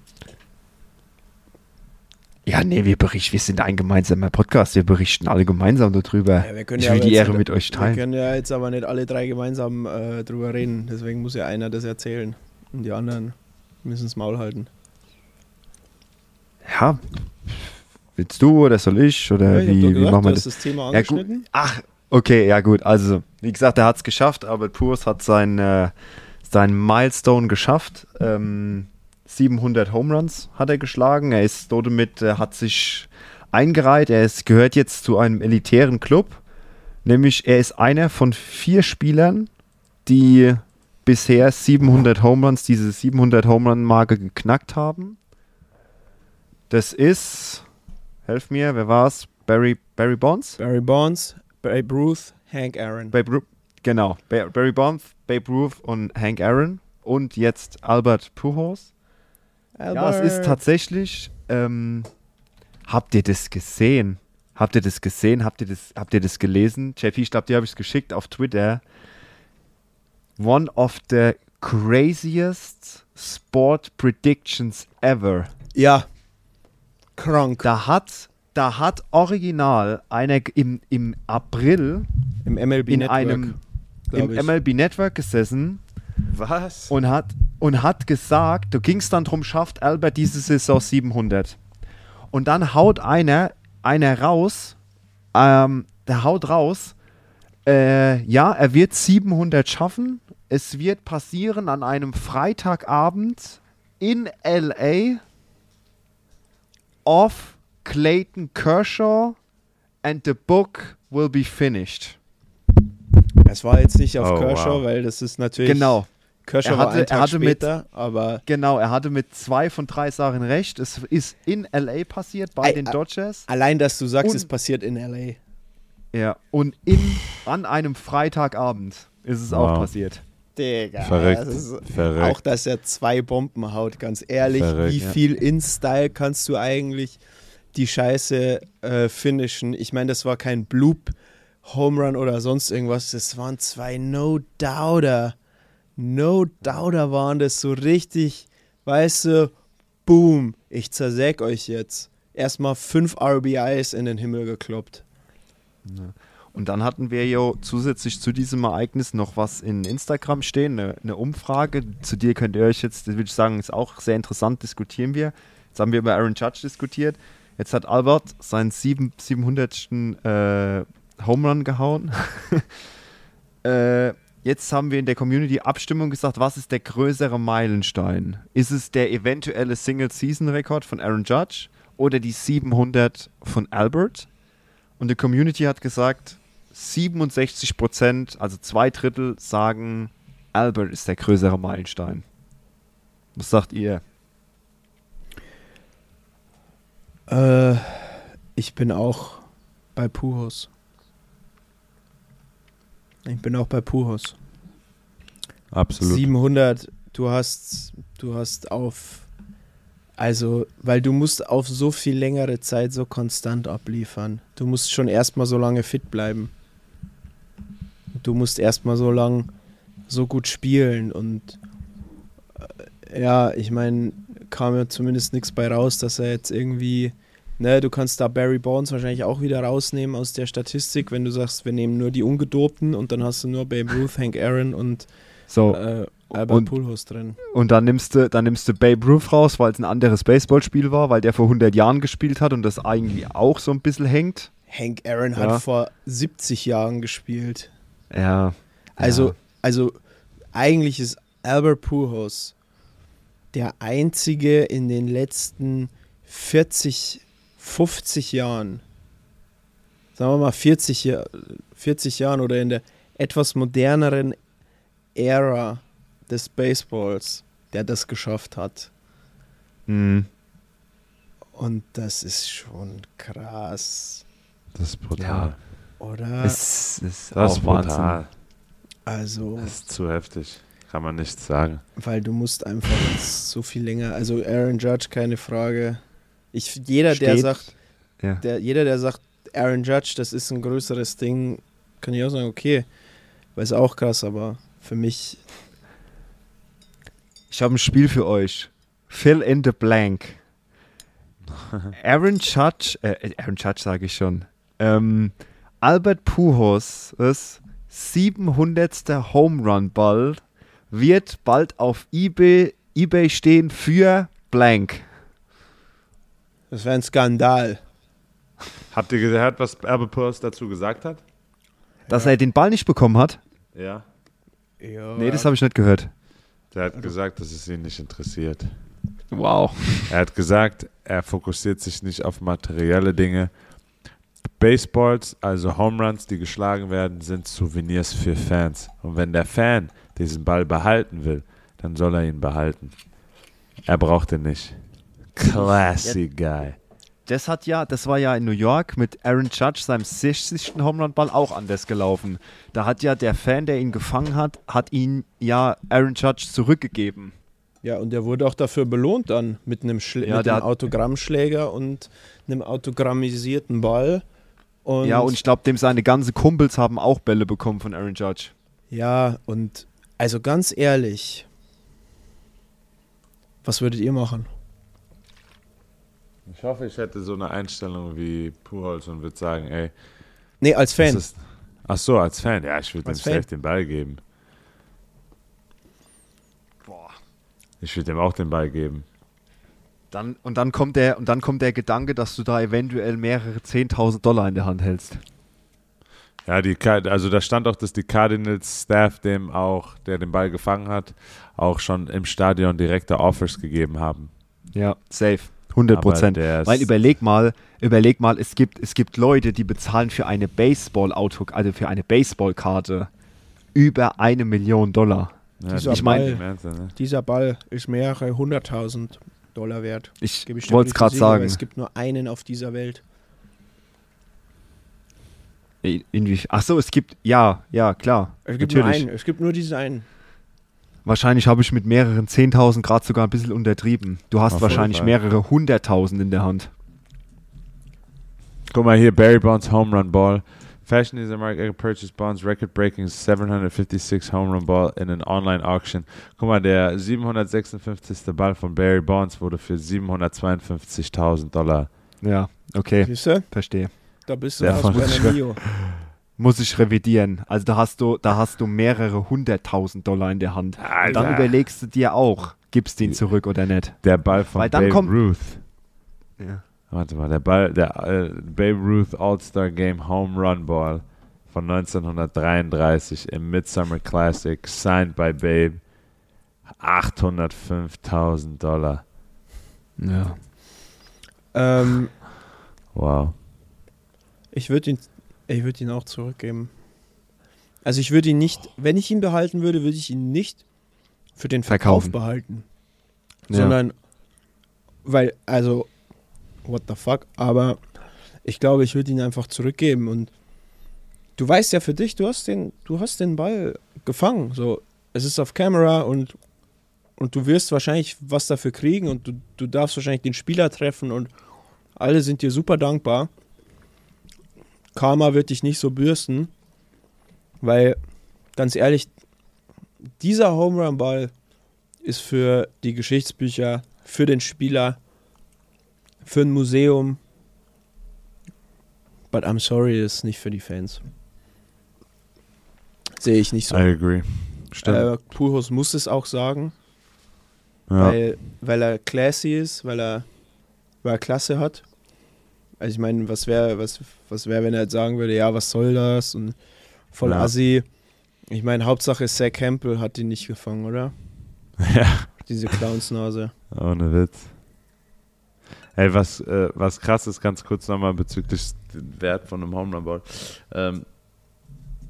Ja, nee, wir berichten, wir sind ein gemeinsamer Podcast, wir berichten alle gemeinsam darüber. Ja, wir können ich ja will die Ehre mit euch Wir teilen. können ja jetzt aber nicht alle drei gemeinsam äh, drüber reden, deswegen muss ja einer das erzählen. Und die anderen müssen es Maul halten. Ja, willst du oder soll ich? Oder Ja, ich wie, doch wie gesagt, machen wir das? das Thema Ja, gut. Ach, okay, ja gut. Also, wie gesagt, er hat es geschafft. Albert Purs hat sein, äh, sein Milestone geschafft. Ähm, 700 Home Runs hat er geschlagen. Er ist damit, äh, hat sich eingereiht. Er ist, gehört jetzt zu einem elitären Club. Nämlich, er ist einer von vier Spielern, die bisher 700 Home Runs, diese 700 Home Run Marke geknackt haben. Das ist, helf mir, wer war's? Barry, Barry Bonds? Barry Bonds, Babe Ruth, Hank Aaron. Babe Ruth, genau. Ba Barry Bonds, Babe Ruth und Hank Aaron. Und jetzt Albert Pujols. Ja, es ist tatsächlich. Ähm, habt ihr das gesehen? Habt Habt ihr das gesehen? Habt ihr das, habt ihr das gelesen? JP, ich glaube, dir habe ich es geschickt auf Twitter. One of the craziest sport predictions ever. Ja. Krank. Da hat, da hat original einer im, im April Im MLB in Network. einem im ich. MLB Network gesessen Was? und hat, und hat gesagt, du gingst dann drum, schafft Albert diese Saison 700. Und dann haut einer, einer raus, ähm, der haut raus, äh, ja, er wird 700 schaffen. Es wird passieren an einem Freitagabend in LA off Clayton Kershaw and the book will be finished. Es war jetzt nicht auf Oh, Kershaw, wow. weil das ist natürlich. Genau. Kershaw Er war hatte- ein er Tag hatte mit- später, aber Genau, er hatte mit zwei von drei Sachen recht. Es ist in LA passiert bei Ei, den Dodgers. allein, dass du sagst, Und- es passiert in LA. Ja. Und in, an einem Freitagabend ist es auch Wow. passiert. Digga. Verrückt. das ist- Verrückt. Auch, dass er zwei Bomben haut, ganz ehrlich. Verrückt, wie ja. viel In-Style kannst du eigentlich die Scheiße äh, finishen? Ich meine, das war kein Bloop, Home Run oder sonst irgendwas. Das waren zwei No-Doubter. No-Doubter waren das so richtig, weißt du, boom, ich zersäg euch jetzt. Erstmal fünf RBIs in den Himmel gekloppt. Und dann hatten wir ja zusätzlich zu diesem Ereignis noch was in Instagram stehen, eine, eine Umfrage. Zu dir könnt ihr euch jetzt, das würde ich sagen, ist auch sehr interessant, diskutieren wir. Jetzt haben wir über Aaron Judge diskutiert. Jetzt hat Albert seinen sieben, 700. Äh, Home Run gehauen. äh, jetzt haben wir in der Community Abstimmung gesagt, was ist der größere Meilenstein? Ist es der eventuelle Single-Season-Rekord von Aaron Judge oder die 700 von Albert? Und die Community hat gesagt, 67 Prozent, also zwei Drittel, sagen, Albert ist der größere Meilenstein. Was sagt ihr? Äh, ich bin auch bei Puhos. Ich bin auch bei Puhos. Absolut. 700, du hast, du hast auf, also, weil du musst auf so viel längere Zeit so konstant abliefern. Du musst schon erstmal so lange fit bleiben. Du musst erstmal so lang so gut spielen und äh, ja, ich meine, kam ja zumindest nichts bei raus, dass er jetzt irgendwie, ne, du kannst da Barry Bonds wahrscheinlich auch wieder rausnehmen aus der Statistik, wenn du sagst, wir nehmen nur die Ungedopten und dann hast du nur Babe Ruth, Hank Aaron und So, äh, Albert und- Pujols drin. und dann nimmst du, dann nimmst du Babe Ruth raus, weil es ein anderes Baseballspiel war, weil der vor 100 Jahren gespielt hat und das eigentlich auch so ein bisschen hängt. Hank Aaron Ja. hat vor 70 Jahren gespielt. Ja. Also, Ja. also eigentlich ist Albert Pujols der einzige in den letzten 40, 50 Jahren, sagen wir mal 40, Jahr, 40 Jahren oder in der etwas moderneren Ära des Baseballs, der das geschafft hat. Mhm. Und das ist schon krass, Das ist brutal. Oder? Es ist Das auch ist Wahnsinn. brutal. also, Das ist zu heftig. Kann man nichts sagen. weil du musst einfach so viel länger, also Aaron Judge, keine Frage. Ich, jeder, der Steht- sagt, Ja. der, jeder, der sagt, Aaron Judge, das ist ein größeres Ding, kann ich auch sagen, okay, weil ist auch krass, aber für mich, Ich habe ein Spiel für euch. Fill in the blank. Aaron Judge, äh, Aaron Judge sage ich schon. Ähm, Albert Pujols ist 700. Home Run Ball wird bald auf eBay, eBay stehen für blank. das wäre ein Skandal. Habt ihr gehört, was Albert Pujols dazu gesagt hat? Dass er den Ball nicht bekommen hat? Ja. Ja, Nee, das habe ich nicht gehört. Der hat gesagt, dass es ihn nicht interessiert. Wow. Er hat gesagt, er fokussiert sich nicht auf materielle Dinge. Baseballs, also Home Runs, die geschlagen werden, sind Souvenirs für Fans. Und wenn der Fan diesen Ball behalten will, dann soll er ihn behalten. Er braucht ihn nicht. Classy Guy. Das hat ja, das war ja in New York mit Aaron Judge, seinem 60. Home Run Ball, auch anders gelaufen. Da hat ja der Fan, der ihn gefangen hat, hat ihn ja Aaron Judge zurückgegeben. Ja, und der wurde auch dafür belohnt dann mit einem, Schlä Ja, mit einem Autogrammschläger und einem autogrammisierten Ball. Und ja, und ich glaube, dem seine ganzen Kumpels haben auch Bälle bekommen von Aaron Judge. Ja, und also ganz ehrlich, was würdet ihr machen? Ich hoffe, ich hätte so eine Einstellung wie Pujols und würde sagen, ey, Nee, als Fan. ist, ach so, als Fan, ja, ich würde dem Fan. safe den Ball geben. Boah. Ich würde dem auch den Ball geben. Dann, und, dann kommt der, und dann kommt der Gedanke, dass du da eventuell mehrere 10.000 Dollar in der Hand hältst. Ja, die, also da stand auch, dass die Cardinals Staff dem auch, der den Ball gefangen hat, auch schon im Stadion direkte Offers gegeben haben. Ja, safe. 100 Prozent. Weil überleg mal, überleg mal, es gibt, es gibt Leute, die bezahlen für eine Baseball-Auto, also für eine Baseballkarte über eine Million Dollar. Ja, Dieser ich Ball- meine, ne? Dieser Ball ist mehrere hunderttausend Dollar wert. Ich wollte es gerade sagen. Es gibt nur einen auf dieser Welt. Inwie Ach so, es gibt, ja, ja, klar. Es gibt natürlich. nur einen. Es gibt nur diesen einen. Wahrscheinlich habe ich mit mehreren 10.000 Grad sogar ein bisschen untertrieben. Du hast jeden wahrscheinlich mehrere hunderttausend in der Hand. Guck mal hier, Barry Bonds Home Run Ball. Fashion is America purchased Bonds record breaking 756 Home Run Ball in an online auction. Guck mal, der 756. Ball von Barry Bonds wurde für 752.000 Dollar. Ja, okay, Siehst du? verstehe. Da bist du fast von- bei einer Mio. Muss ich revidieren. Also da hast du, da hast du mehrere hunderttausend Dollar in der Hand. Und dann überlegst du dir auch, gibst du ihn zurück oder nicht. Der Ball von Weil dann Babe kommt- Ruth. Ja. Warte mal, der Ball, der äh, Babe Ruth All-Star Game Home Run Ball von 1933 im Midsummer Classic, signed by Babe. 805.000 Dollar. ja. Ähm, Wow. ich würde ihn, ich würde ihn auch zurückgeben. Also ich würde ihn nicht, wenn ich ihn behalten würde, würde ich ihn nicht für den Verkauf Verkaufen. behalten, Ja. sondern weil, also what the fuck, aber ich glaube, ich würde ihn einfach zurückgeben und du weißt ja für dich, du hast den, du hast den Ball gefangen, so es ist auf Kamera und und du wirst wahrscheinlich was dafür kriegen und du, du darfst wahrscheinlich den Spieler treffen und alle sind dir super dankbar. Karma wird dich nicht so bürsten, weil ganz ehrlich, dieser Home Run Ball ist für die Geschichtsbücher, für den Spieler, für ein Museum. But I'm sorry, ist nicht für die Fans. Sehe ich nicht so. I agree. Stimmt. Äh, Pujols muss es auch sagen, ja. weil, weil er classy ist, weil er, weil er Klasse hat. Also ich meine, was wäre, was, was wäre, wenn er jetzt sagen würde, ja, was soll das? Und voll Ja. assi. Ich meine, Hauptsache Zach Campbell hat ihn nicht gefangen, oder? ja. Diese Clownsnase. Ohne Witz. Ey, was, äh, was krass ist, ganz kurz nochmal bezüglich dem Wert von einem Home Run Ball. Ähm,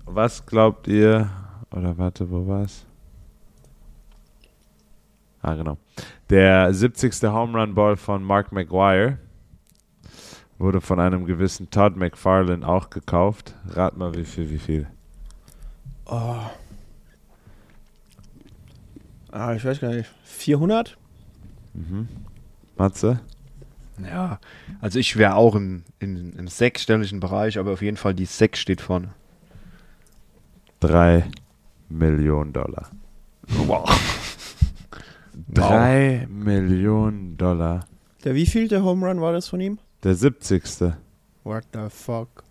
was glaubt ihr, oder warte, wo war's? Ah, genau. Der 70. Home Run Ball von Mark McGuire wurde von einem gewissen Todd McFarlane auch gekauft. Rat mal, wie viel, wie viel. Oh. Ah, ich weiß gar nicht. 400? Mhm. Matze? Ja, also ich wäre auch im, im, im sechsstelligen Bereich, aber auf jeden Fall die sechs steht vorne. Drei Millionen Dollar. Wow. Drei Millionen Dollar. Der wievielte Home Run war das von ihm? Der 70. What the fuck?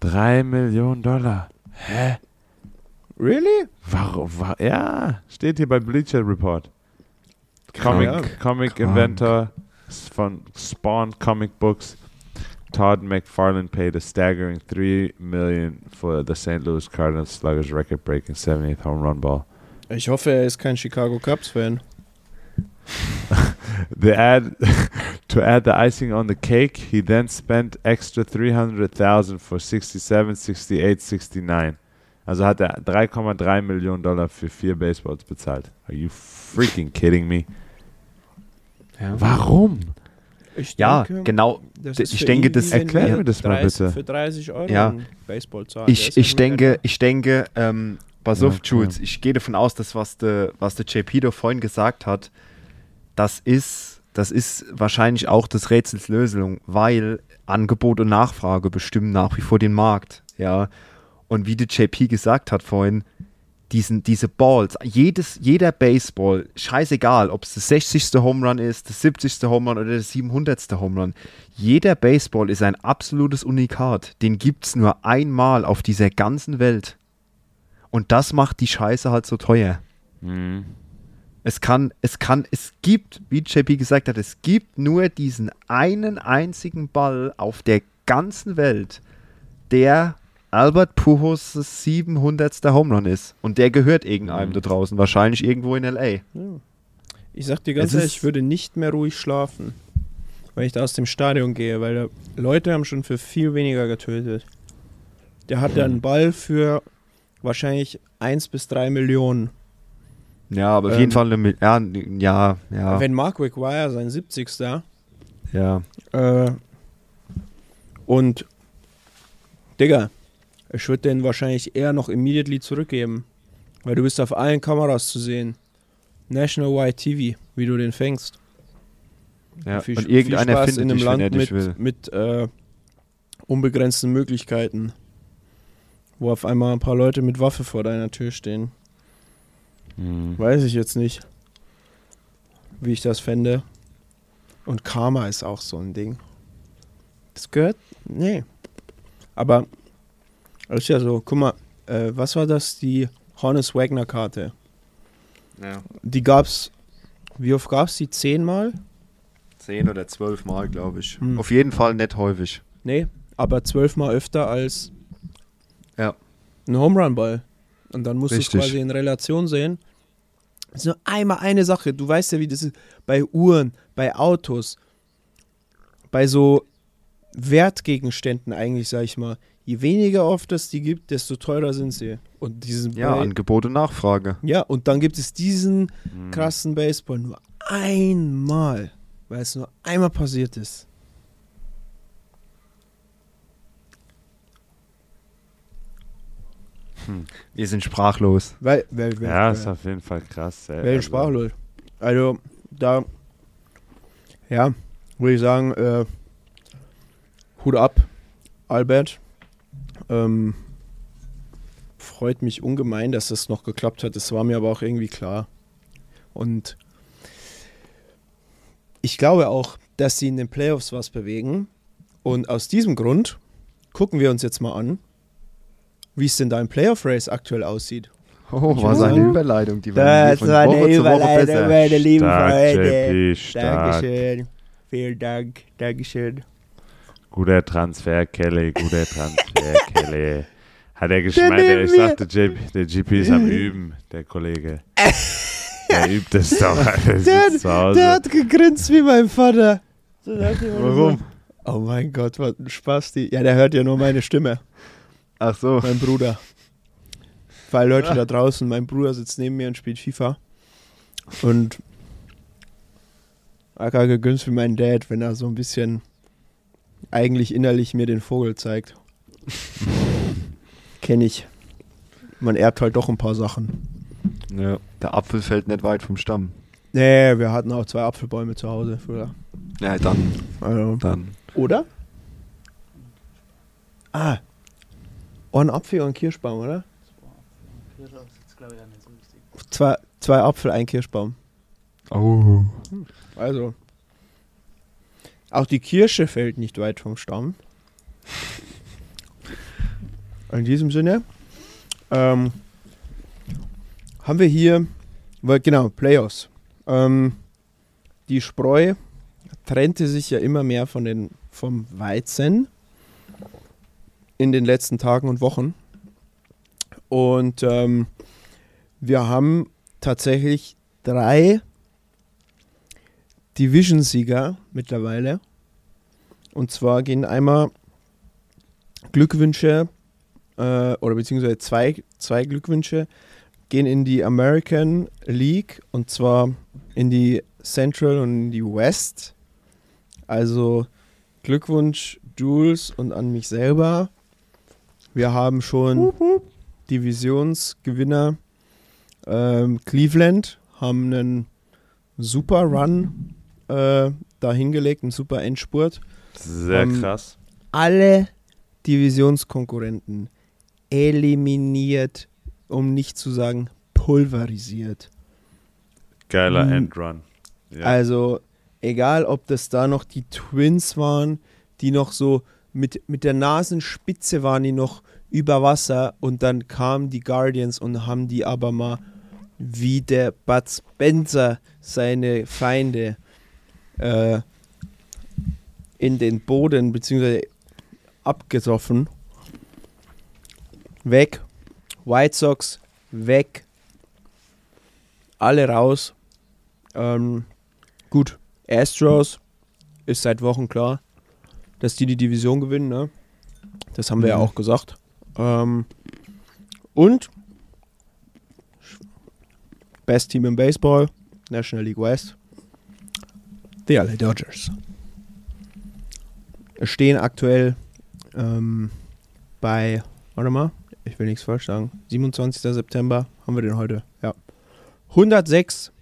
Drei Millionen Dollar. Hä? Really? Warum? Wa ja, steht hier bei Bleacher Report. Comic. Comic Krank. Inventor von Spawn Comic Books. Todd McFarlane paid a staggering three million for the St. Louis Cardinals sluggers record-breaking 70th home run ball. Ich hoffe, er ist kein Chicago Cubs-Fan. The ad to add the icing on the cake, he then spent extra 300,000 for 67, 68, 69. Also hat er 3,3 Millionen Dollar für vier Baseballs bezahlt. Are you freaking kidding me? Ja, Warum? Ich ja denke, genau. das ich denke, das erklär wir mir das mal 30 bitte. Für 30 Euro Ja. Baseball zahlen. Ich, ja ich denke, ich denke, ähm, pass Ja, auf, Jules, klar. ich gehe davon aus, dass was der was der JP da vorhin gesagt hat, das ist, das ist wahrscheinlich auch des Rätsels Lösung, weil Angebot und Nachfrage bestimmen nach wie vor den Markt. Ja. Und wie der JP gesagt hat vorhin, diesen, diese Balls, jedes, jeder Baseball, scheißegal, ob es der 60. Home Run ist, der 70. Home Run oder der 700. Home Run, jeder Baseball ist ein absolutes Unikat. Den gibt es nur einmal auf dieser ganzen Welt. Und das macht die Scheiße halt so teuer. Mhm. Es kann, es kann, es gibt, wie JP gesagt hat, es gibt nur diesen einen einzigen Ball auf der ganzen Welt, der Albert Pujols 700. Home Run ist. Und der gehört irgendeinem Mhm. da draußen, wahrscheinlich irgendwo in L.A. Ich sag dir ganz Es ehrlich, ich würde nicht mehr ruhig schlafen, wenn ich da aus dem Stadion gehe, weil Leute haben schon für viel weniger getötet. Der hat ja einen Ball für wahrscheinlich 1 bis 3 Millionen. Ja, aber auf Ähm, jeden Fall eine, ja, ja, ja, Wenn Mark McGuire sein 70. ja. Äh, und Digga, ich würde den wahrscheinlich eher noch immediately zurückgeben. Weil du bist auf allen Kameras zu sehen. National Wide TV, wie du den fängst. ja. Viel, Und viel irgendeiner Spaß findet in einem dich, Land mit, will. mit äh, unbegrenzten Möglichkeiten. Wo auf einmal ein paar Leute mit Waffe vor deiner Tür stehen. Mhm. Weiß ich jetzt nicht, wie ich das fände. Und Karma ist auch so ein Ding. Das gehört. Nee. Aber das ist ja so, guck mal, äh, was war das? Die Honest Wagner Karte. Ja. Die gab's. Wie oft gab's die? Zehnmal? Zehn oder zwölf Mal, glaube ich. Hm. Auf jeden Fall nicht häufig. Nee, aber zwölfmal öfter als Ja. ein Home Run Ball. Und dann musst du es quasi in Relation sehen. Das ist nur einmal eine Sache. Du weißt ja, wie das ist bei Uhren, bei Autos, bei so Wertgegenständen eigentlich, sag ich mal. Je weniger oft es die gibt, desto teurer sind sie. Und diesen Ja, bei- Angebot und Nachfrage. ja, und dann gibt es diesen Mhm. krassen Baseball nur einmal, weil es nur einmal passiert ist. Wir sind sprachlos. Weil, weil, weil, Ja, weil, ist auf jeden Fall krass. ey. Welchen Also, sprachlos. Also, da, ja, würde ich sagen, äh, Hut ab, Albert. Ähm, freut mich ungemein, dass das noch geklappt hat. Das war mir aber auch irgendwie klar. Und ich glaube auch, dass sie in den Playoffs was bewegen. Und aus diesem Grund gucken wir uns jetzt mal an, wie es denn da im Playoff-Race aktuell aussieht. Oh, war seine sagen, Überleitung. Die werden von Woche zu Woche besser. meine lieben Stark, Freunde. JP, stark. Dankeschön. Vielen Dank. Dankeschön. Guter Transfer, Kelly, guter Transfer, Kelly. Hat er geschmeint, neben ich sagte, JP, der GP ist am Üben, der Kollege. Der übt es doch, der Der, sitzt zu Hause. der hat gegrinst wie mein Vater. So Warum? so, Oh mein Gott, was ein Spaß. Die. Ja, der hört ja nur meine Stimme. Ach so. Mein Bruder. Weil Leute da draußen, mein Bruder sitzt neben mir und spielt FIFA. Und Aka gegönnt wie mein Dad, wenn er so ein bisschen eigentlich innerlich mir den Vogel zeigt. Kenne ich. Man erbt halt doch ein paar Sachen. Ja. Der Apfel fällt nicht weit vom Stamm. Nee, wir hatten auch zwei Apfelbäume zu Hause früher. Ja, dann. Also, dann. oder? Ah. Oh, ein Apfel und ein Kirschbaum, oder? Zwei, zwei Apfel, ein Kirschbaum. Oh. Also. Auch die Kirsche fällt nicht weit vom Stamm. In diesem Sinne ähm, haben wir hier, weil, genau, Playoffs. Ähm, die Spreu trennte sich ja immer mehr von den, vom Weizen in den letzten Tagen und Wochen. Und ähm, wir haben tatsächlich drei Division-Sieger mittlerweile. Und zwar gehen einmal Glückwünsche, äh, oder beziehungsweise zwei, zwei Glückwünsche, gehen in die American League und zwar in die Central und in die West. Also Glückwunsch, Jules und an mich selber. Wir haben schon Divisionsgewinner ähm, Cleveland, haben einen super Run äh, da hingelegt, einen super Endspurt. Sehr Ähm, krass. alle Divisionskonkurrenten eliminiert, um nicht zu sagen pulverisiert. Geiler Mhm. Endrun. Ja. Also, egal ob das da noch die Twins waren, die noch so mit, mit der Nasenspitze waren, die noch über Wasser und dann kamen die Guardians und haben die aber mal wie der Bud Spencer seine Feinde äh, in den Boden bzw. abgetroffen. Weg. White Sox weg. Alle raus. Ähm, gut, Astros ist seit Wochen klar, dass die die Division gewinnen. Ne? Das haben wir ja Mhm. auch gesagt. Ähm, und Best Team im Baseball, National League West, die LA Dodgers. Stehen aktuell ähm, bei, warte mal, ich will nichts falsch sagen, 27. September haben wir den heute, ja. 106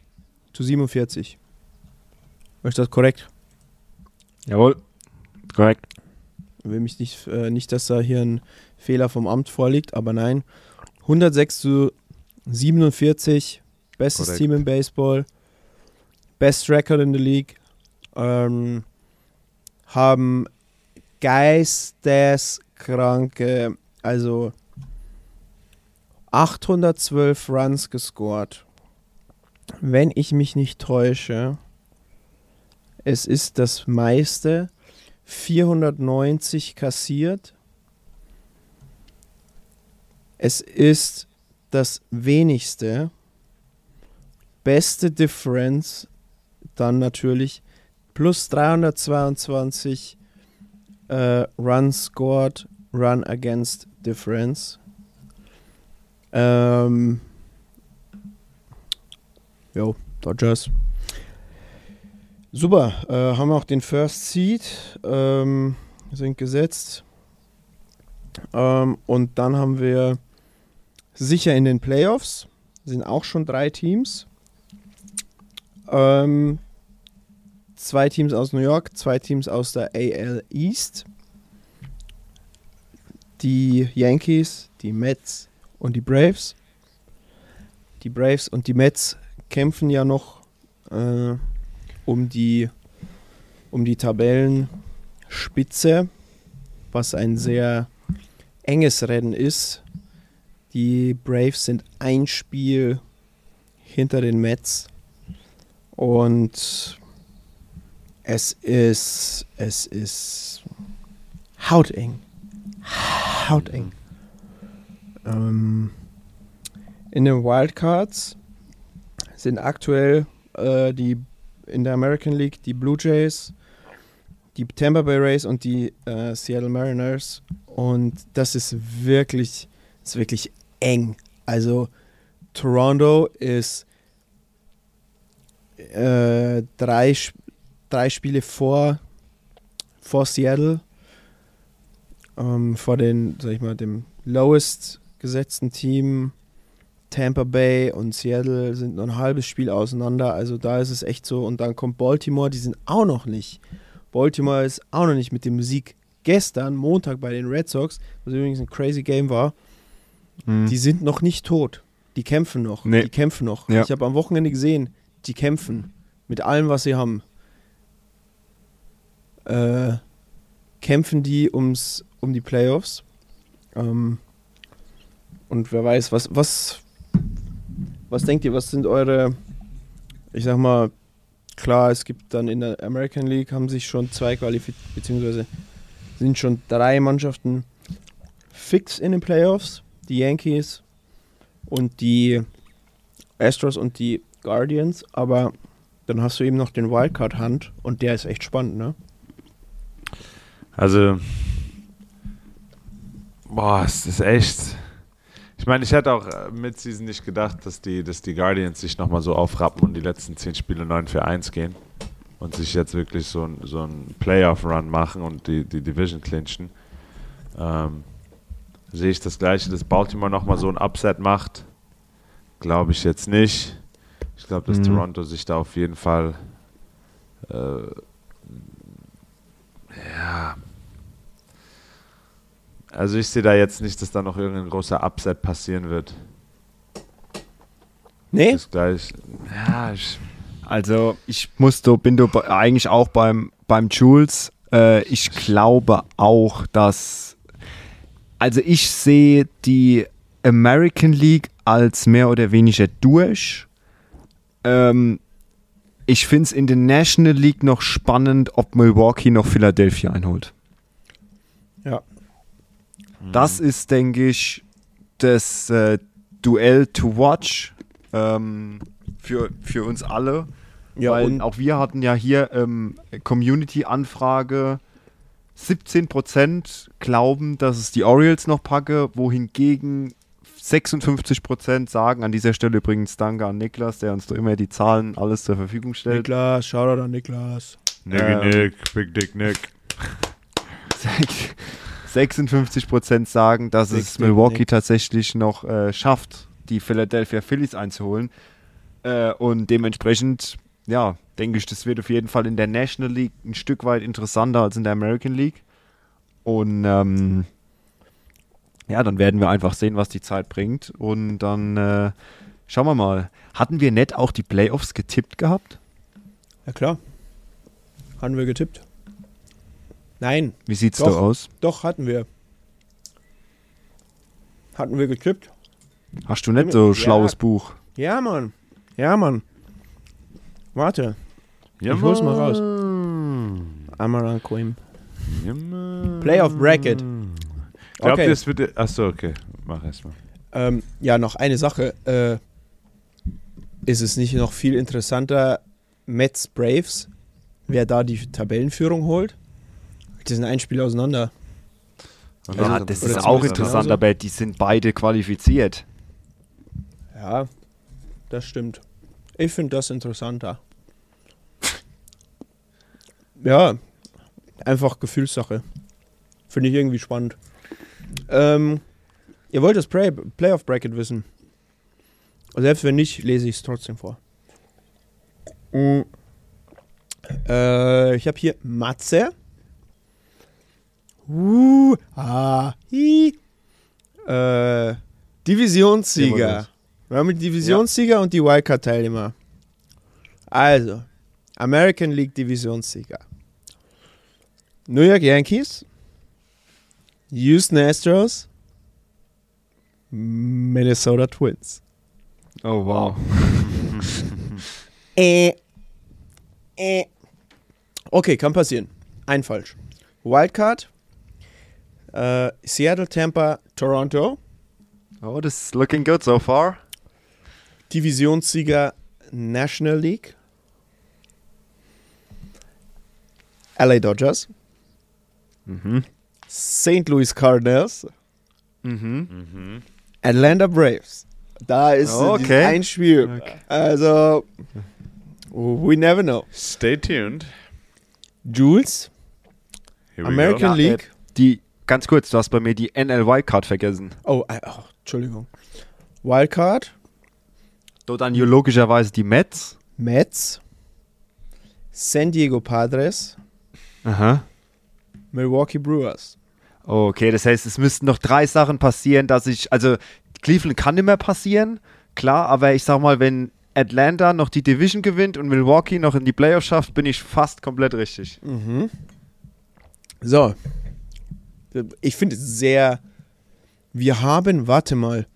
zu 47. Ist das korrekt? Jawohl. Korrekt. Ich will mich nicht, äh, nicht, dass da hier ein Fehler vom Amt vorliegt, aber nein. 106 zu 47, bestes Korrekt. Team im Baseball, best Record in the League, ähm, haben geisteskranke, also 812 Runs gescored. Wenn ich mich nicht täusche, es ist das meiste 490 kassiert. Es ist das wenigste. Beste Difference dann natürlich plus 322 äh, Run scored, Run against Difference. Ähm, jo, Dodgers. Super, äh, haben auch den First Seed, ähm, sind gesetzt. Ähm, und dann haben wir sicher in den Playoffs, sind auch schon drei Teams. Ähm, zwei Teams aus New York, zwei Teams aus der AL East. Die Yankees, die Mets und die Braves. Die Braves und die Mets kämpfen ja noch äh, um die, um die Tabellenspitze, was ein sehr enges Rennen ist. Die Braves sind ein Spiel hinter den Mets und es ist, es ist hauteng. Hauteng. Ähm, in den Wildcards sind aktuell äh, die in der American League die Blue Jays, die Tampa Bay Rays und die äh, Seattle Mariners. Und das ist wirklich, ist wirklich eng. Also Toronto ist äh, drei, drei Spiele vor, vor Seattle, ähm, vor den, sag ich mal, dem lowest gesetzten Team. Tampa Bay und Seattle sind nur ein halbes Spiel auseinander. Also da ist es echt so. Und dann kommt Baltimore, die sind auch noch nicht. Baltimore ist auch noch nicht mit dem Sieg gestern, Montag bei den Red Sox, was übrigens ein crazy Game war. Mhm. Die sind noch nicht tot. Die kämpfen noch. Nee. Die kämpfen noch. Ja. Ich habe am Wochenende gesehen, die kämpfen. Mit allem, was sie haben. Äh, kämpfen die ums, um die Playoffs. Ähm, und wer weiß, was, was, was denkt ihr, was sind eure, ich sag mal, klar, es gibt dann in der American League haben sich schon zwei qualifiziert, beziehungsweise sind schon drei Mannschaften fix in den Playoffs. Die Yankees und die Astros und die Guardians, aber dann hast du eben noch den Wildcard Hunt und der ist echt spannend, ne? Also, boah, es ist echt. Ich meine, ich hätte auch äh, mit Season nicht gedacht, dass die, dass die Guardians sich nochmal so aufrappen und die letzten 10 Spiele 9 für 1 gehen und sich jetzt wirklich so ein, so ein Playoff-Run machen und die, die Division clinchen. Ähm, sehe ich das Gleiche, dass Baltimore nochmal so ein Upset macht. Glaube ich jetzt nicht. Ich glaube, dass Mhm. Toronto sich da auf jeden Fall äh, ja, Also ich sehe da jetzt nicht, dass da noch irgendein großer Upset passieren wird. Nee? Ist gleich. Ja, ich, Also ich muss so, bin du bei- eigentlich auch beim, beim Jules. Äh, ich glaube auch, dass. Also ich sehe die American League als mehr oder weniger durch. Ähm, ich finde es in der National League noch spannend, ob Milwaukee noch Philadelphia einholt. Das ist, denke ich, das äh, Duell to watch ähm, für, für uns alle. Ja, Weil und auch wir hatten ja hier ähm, Community-Anfrage. 17% glauben, dass es die Orioles noch packe, wohingegen 56% sagen, an dieser Stelle übrigens danke an Niklas, der uns da immer die Zahlen alles zur Verfügung stellt. Niklas, Shoutout an Niklas. Nick, Ähm. Nick, Big Dick Nick. 56% sagen, dass Big es Milwaukee Nick. tatsächlich noch äh, schafft, die Philadelphia Phillies einzuholen. Äh, und dementsprechend, ja, denke ich, das wird auf jeden Fall in der National League ein Stück weit interessanter als in der American League. Und ähm, ja, dann werden wir einfach sehen, was die Zeit bringt. Und dann äh, schauen wir mal. Hatten wir nicht auch die Playoffs getippt gehabt? Ja klar. Hatten wir getippt? Nein, Wie sieht's Doch. da aus? doch hatten wir. Hatten wir getippt? Hast du nicht so Ja. schlaues Buch? Ja, Mann. Ja, Mann. Warte, Ja, Ich hol's mal raus. Amaran Quim. Ja. Playoff Bracket. Glaubt Okay. ihr, es wird. Achso, okay. Mach erstmal. Ähm, ja, noch eine Sache. Äh, ist es nicht noch viel interessanter, Mets Braves, wer da die Tabellenführung holt? Die sind ein Spiel auseinander. Und Ja, das ist auch interessant, genauso. aber die sind beide qualifiziert. Ja, das stimmt. Ich finde das interessanter. Ja, einfach Gefühlssache. Finde ich irgendwie spannend. Ähm, ihr wollt das Play Playoff Bracket wissen. Selbst wenn nicht, lese ich es trotzdem vor. Mm. Äh, ich habe hier Matze. Uh, ah, hi. Äh, Divisionssieger. Wir haben die Divisionssieger und die Wildcard-Teilnehmer. Also, American League Divisionssieger. New York Yankees, Houston Astros, Minnesota Twins. Oh, wow. Äh. Äh. Okay, kann passieren. Ein falsch. Wildcard, äh, Seattle, Tampa, Toronto, Oh, das is looking good so far. Divisionssieger National League, LA Dodgers, St. Louis Cardinals, Atlanta Braves. Da ist Okay. ein Spiel. Also, we never know. Stay tuned. Jules, Here we American go. League. Die, ganz kurz, du hast bei mir die NLY-Card vergessen. Oh, äh, oh, Entschuldigung. Wildcard, Dort dann logischerweise die Mets. Mets, San Diego Padres, Aha. Milwaukee Brewers. Okay, das heißt, es müssten noch drei Sachen passieren, dass ich, also Cleveland kann nicht mehr passieren, klar, aber ich sag mal, wenn Atlanta noch die Division gewinnt und Milwaukee noch in die Playoffs schafft, bin ich fast komplett richtig. So. Ich finde es sehr. Wir haben, warte mal.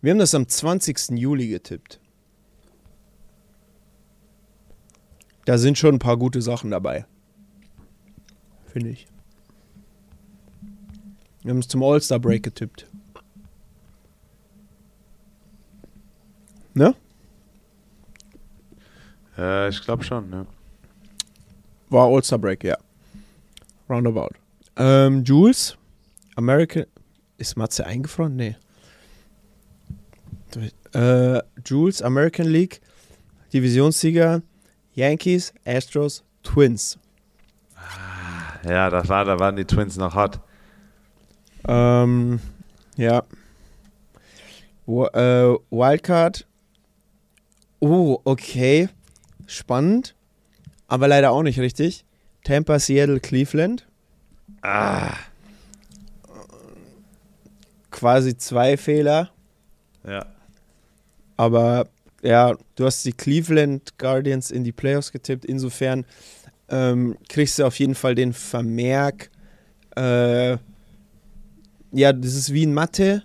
Wir haben das am 20. Juli getippt. Da sind schon ein paar gute Sachen dabei. Finde ich. Wir haben es zum All-Star Break getippt. Ne? Äh, ich glaube schon, ne? War All-Star Break, ja. Roundabout. Ähm, Jules, American. Ist Matze eingefroren? Nee. Äh, Jules, American League, Divisionssieger, Yankees, Astros, Twins. Ja, das war, da waren die Twins noch hot. Ähm, ja. Wo, äh, Wildcard. Oh, okay. Spannend. Aber leider auch nicht richtig. Tampa, Seattle, Cleveland. Ah, quasi zwei Fehler. Ja. Aber ja, du hast die Cleveland Guardians in die Playoffs getippt. Insofern ähm, kriegst du auf jeden Fall den Vermerk. Äh, ja, das ist wie in Mathe.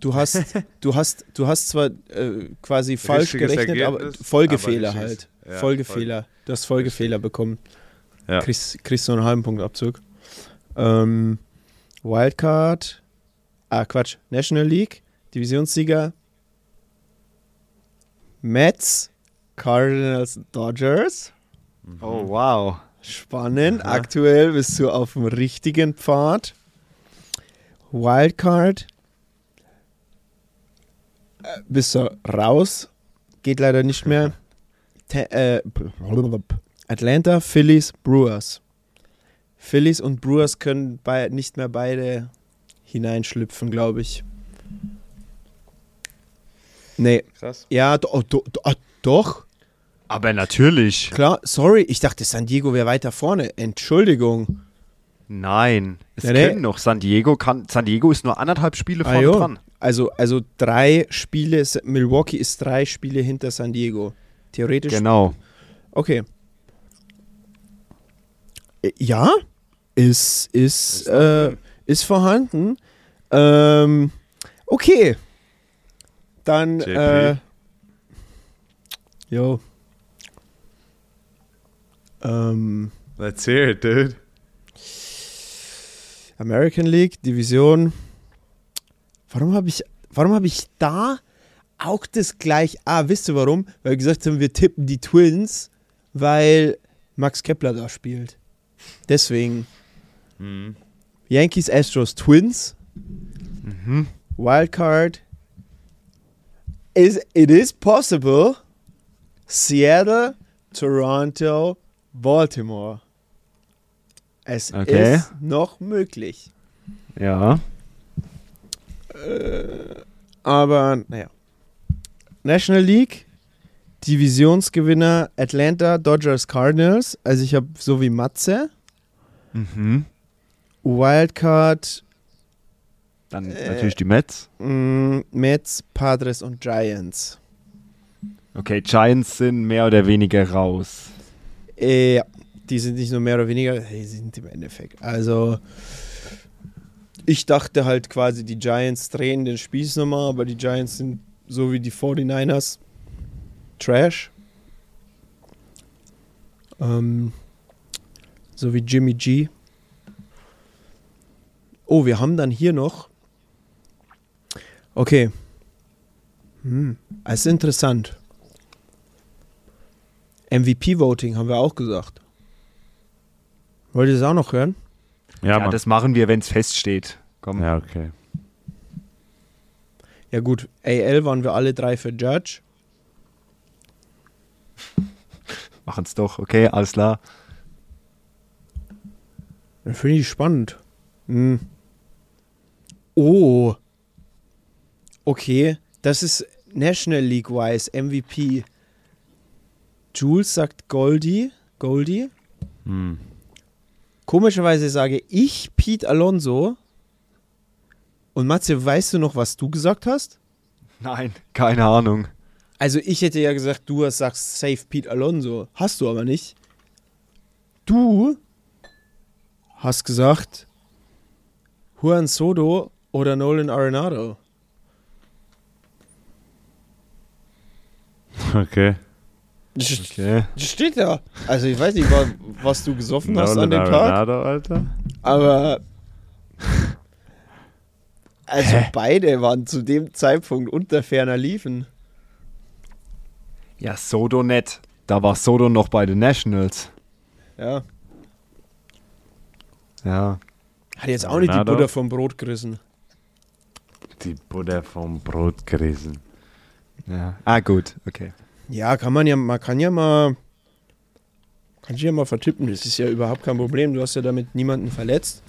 Du hast, du hast, du hast zwar äh, quasi falsch Richtiges gerechnet, aber Ergebnis, Folgefehler aber halt. Ja, Folgefehler. Du hast Folgefehler bekommen. Ja. Kriegst, kriegst du einen halben Punkt Abzug. Ähm, Wildcard. Ah, Quatsch. National League. Divisionssieger. Mets. Cardinals. Dodgers. Oh, wow. Spannend. Aktuell bist du auf dem richtigen Pfad. Wildcard. Äh, Bist du raus. Geht leider nicht mehr. Te äh, Atlanta, Phillies, Brewers. Phillies und Brewers können bei nicht mehr beide hineinschlüpfen, glaube ich. Nee. Krass. Ja, do, oh, do, do, ah, doch. Aber natürlich. Klar, sorry, ich dachte, San Diego wäre weiter vorne. Entschuldigung. Nein. Es Nee, nee. können noch. San Diego kann. San Diego ist nur anderthalb Spiele Ah, vorne jo. dran. Also, also drei Spiele, Milwaukee ist drei Spiele hinter San Diego. Theoretisch. Genau. Okay. Äh, Ja, ist, ist, äh, ist vorhanden. Ähm, okay. Dann, JP. äh, jo. Ähm, Let's hear it, dude. American League, Division. Warum habe ich, warum habe ich da auch das gleich? Ah, wisst ihr warum? Weil wir gesagt haben, wir tippen die Twins, weil Max Kepler da spielt. Deswegen. Mhm. Yankees, Astros, Twins. Wildcard. Is, it is possible. Seattle, Toronto, Baltimore. Es Okay. ist noch möglich. Ja. Aber naja. National League, Divisionsgewinner Atlanta, Dodgers, Cardinals. Also ich habe so wie Matze. Mhm. Wildcard, Dann Äh. natürlich die Mets. mh, Mets, Padres und Giants. Okay, Giants sind mehr oder weniger raus. Äh, ja, die sind nicht nur mehr oder weniger, die sind im Endeffekt. Also ich dachte halt quasi, die Giants drehen den Spieß nochmal, aber die Giants sind so wie die 49ers Trash. Ähm, so wie Jimmy G. Oh, wir haben dann hier noch. Okay. Hm, es ist interessant. MVP-Voting haben wir auch gesagt. Wollt ihr das auch noch hören? Ja, Ja, das machen wir, wenn es feststeht. Komm. ja, okay. Ja gut, AL waren wir alle drei für Judge. Machen's doch. Okay, alles klar. Das finde ich spannend. Hm. Oh. Okay, das ist National League-wise MVP. Jules sagt Goldie. Goldie. Hm. Komischerweise sage ich Pete Alonso. Und Matze, weißt du noch, was du gesagt hast? Nein, keine Ahnung. Also ich hätte ja gesagt, du sagst safe Pete Alonso. Hast du aber nicht. Du hast gesagt Juan Soto oder Nolan Arenado. Okay. Das Okay. das steht da. Also ich weiß nicht, wa- was du gesoffen hast an dem Tag, Arenado, Alter. aber also beide waren zu dem Zeitpunkt unter ferner liefen. Ja, Sodo nett. Da war Sodo noch bei den Nationals. Ja, Ja. hat jetzt auch nicht die Arenado? Butter vom Brot gerissen. Die Butter vom Brot gerissen. ja. Ah, gut. Okay. Ja, kann man ja, man kann ja mal, kann ich ja mal vertippen. Das ist ja überhaupt kein Problem. Du hast ja damit niemanden verletzt.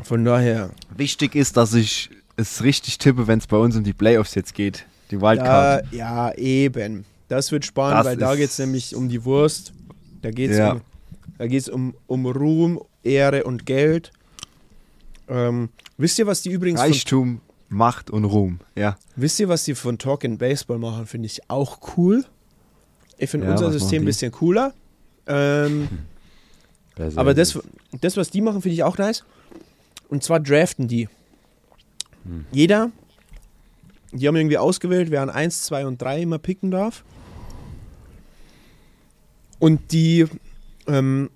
Von daher, Wichtig ist, dass ich es richtig tippe, wenn es bei uns um die Playoffs jetzt geht. Die da, Wildcard. ja, eben. Das wird spannend, Das weil da geht es nämlich um die Wurst. Da geht es Ja. um, da geht's um, um Ruhm, Ehre und Geld. Ähm, wisst ihr, was die übrigens von, Reichtum, Macht und Ruhm. Ja. wisst ihr, was die von Talking Baseball machen? Finde ich auch cool. Ich finde Ja, unser System ein bisschen cooler. Ähm, aber das, das, was die machen, finde ich auch nice. Und zwar draften die. Hm. Jeder, die haben irgendwie ausgewählt, wer an 1, 2 und 3 immer picken darf. Und die, ähm,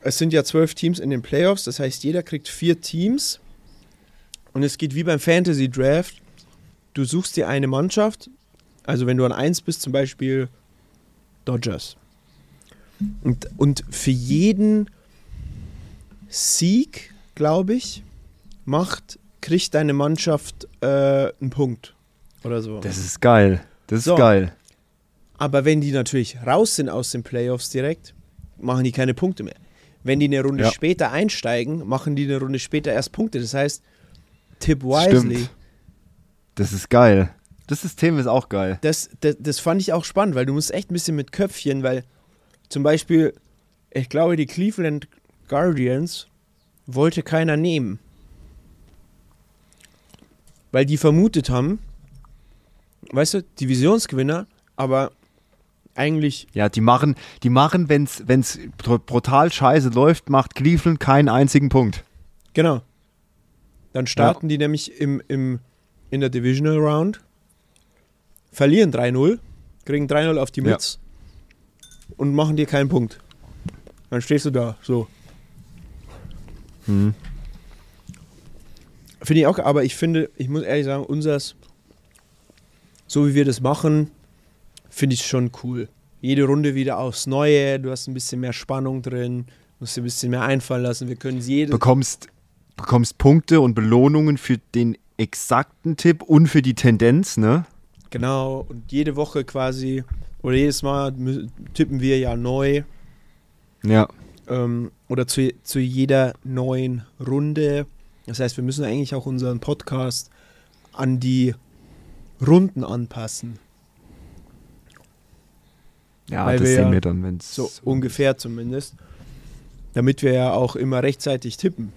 es sind ja zwölf Teams in den Playoffs, das heißt, jeder kriegt vier Teams. Und es geht wie beim Fantasy Draft. Du suchst dir eine Mannschaft, also wenn du an 1 bist, zum Beispiel Dodgers. Und, und für jeden Sieg, glaube ich, macht, kriegt deine Mannschaft äh, einen Punkt oder so. Das ist geil. Das ist So. geil. Aber wenn die natürlich raus sind aus den Playoffs direkt, machen die keine Punkte mehr. Wenn die eine Runde Ja. später einsteigen, machen die eine Runde später erst Punkte. Das heißt, Tip wisely. Stimmt. Das ist geil. Das System ist auch geil. Das, das, das fand ich auch spannend, weil du musst echt ein bisschen mit Köpfchen, weil zum Beispiel, ich glaube, die Cleveland Guardians wollte keiner nehmen. Weil die vermutet haben, weißt du, Divisionsgewinner, aber eigentlich, Ja, die machen, die machen, wenn's, wenn's br- brutal scheiße läuft, macht Cleveland keinen einzigen Punkt. genau. Dann starten die nämlich im, im, in der Divisional Round, verlieren 3-0, kriegen 3-0 auf die Ja. Mütze und machen dir keinen Punkt. Dann stehst du da, so. Hm. Finde ich auch, aber ich finde, ich muss ehrlich sagen, unseres, so wie wir das machen, finde ich schon cool. Jede Runde wieder aufs Neue, du hast ein bisschen mehr Spannung drin, musst dir ein bisschen mehr einfallen lassen. Wir können jede. Bekommst, bekommst Punkte und Belohnungen für den exakten Tipp und für die Tendenz, ne? Genau, und jede Woche quasi, oder jedes Mal tippen wir ja neu. Ja. ähm, oder zu, zu jeder neuen Runde. Das heißt, wir müssen eigentlich auch unseren Podcast an die Runden anpassen. Ja, Weil das wir sehen wir dann, wenn es. So ungefähr zumindest. Damit wir ja auch immer rechtzeitig tippen.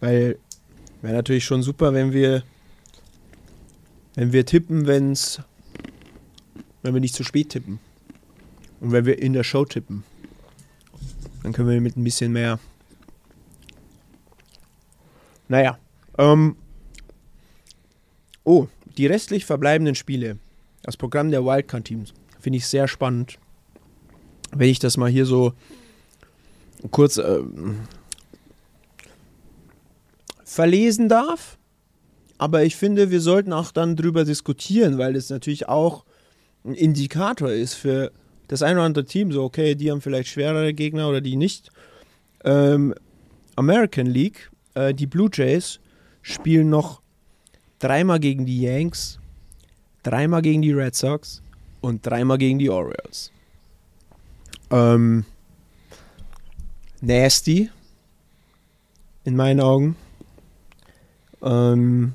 Weil wäre natürlich schon super, wenn wir wenn wir tippen, wenn's wenn wir nicht zu spät tippen. Und wenn wir in der Show tippen. Dann können wir mit ein bisschen mehr. Naja. Ähm, oh, die restlich verbleibenden Spiele. Das Programm der Wildcard-Teams. Finde ich sehr spannend. Wenn ich das mal hier so kurz ähm, verlesen darf. Aber ich finde, wir sollten auch dann drüber diskutieren, weil das natürlich auch ein Indikator ist für das eine oder andere Team. So, okay, die haben vielleicht schwerere Gegner oder die nicht. Ähm, American League, äh, die Blue Jays spielen noch dreimal gegen die Yanks, dreimal gegen die Red Sox und dreimal gegen die Orioles. Ähm, nasty. In meinen Augen. Ähm,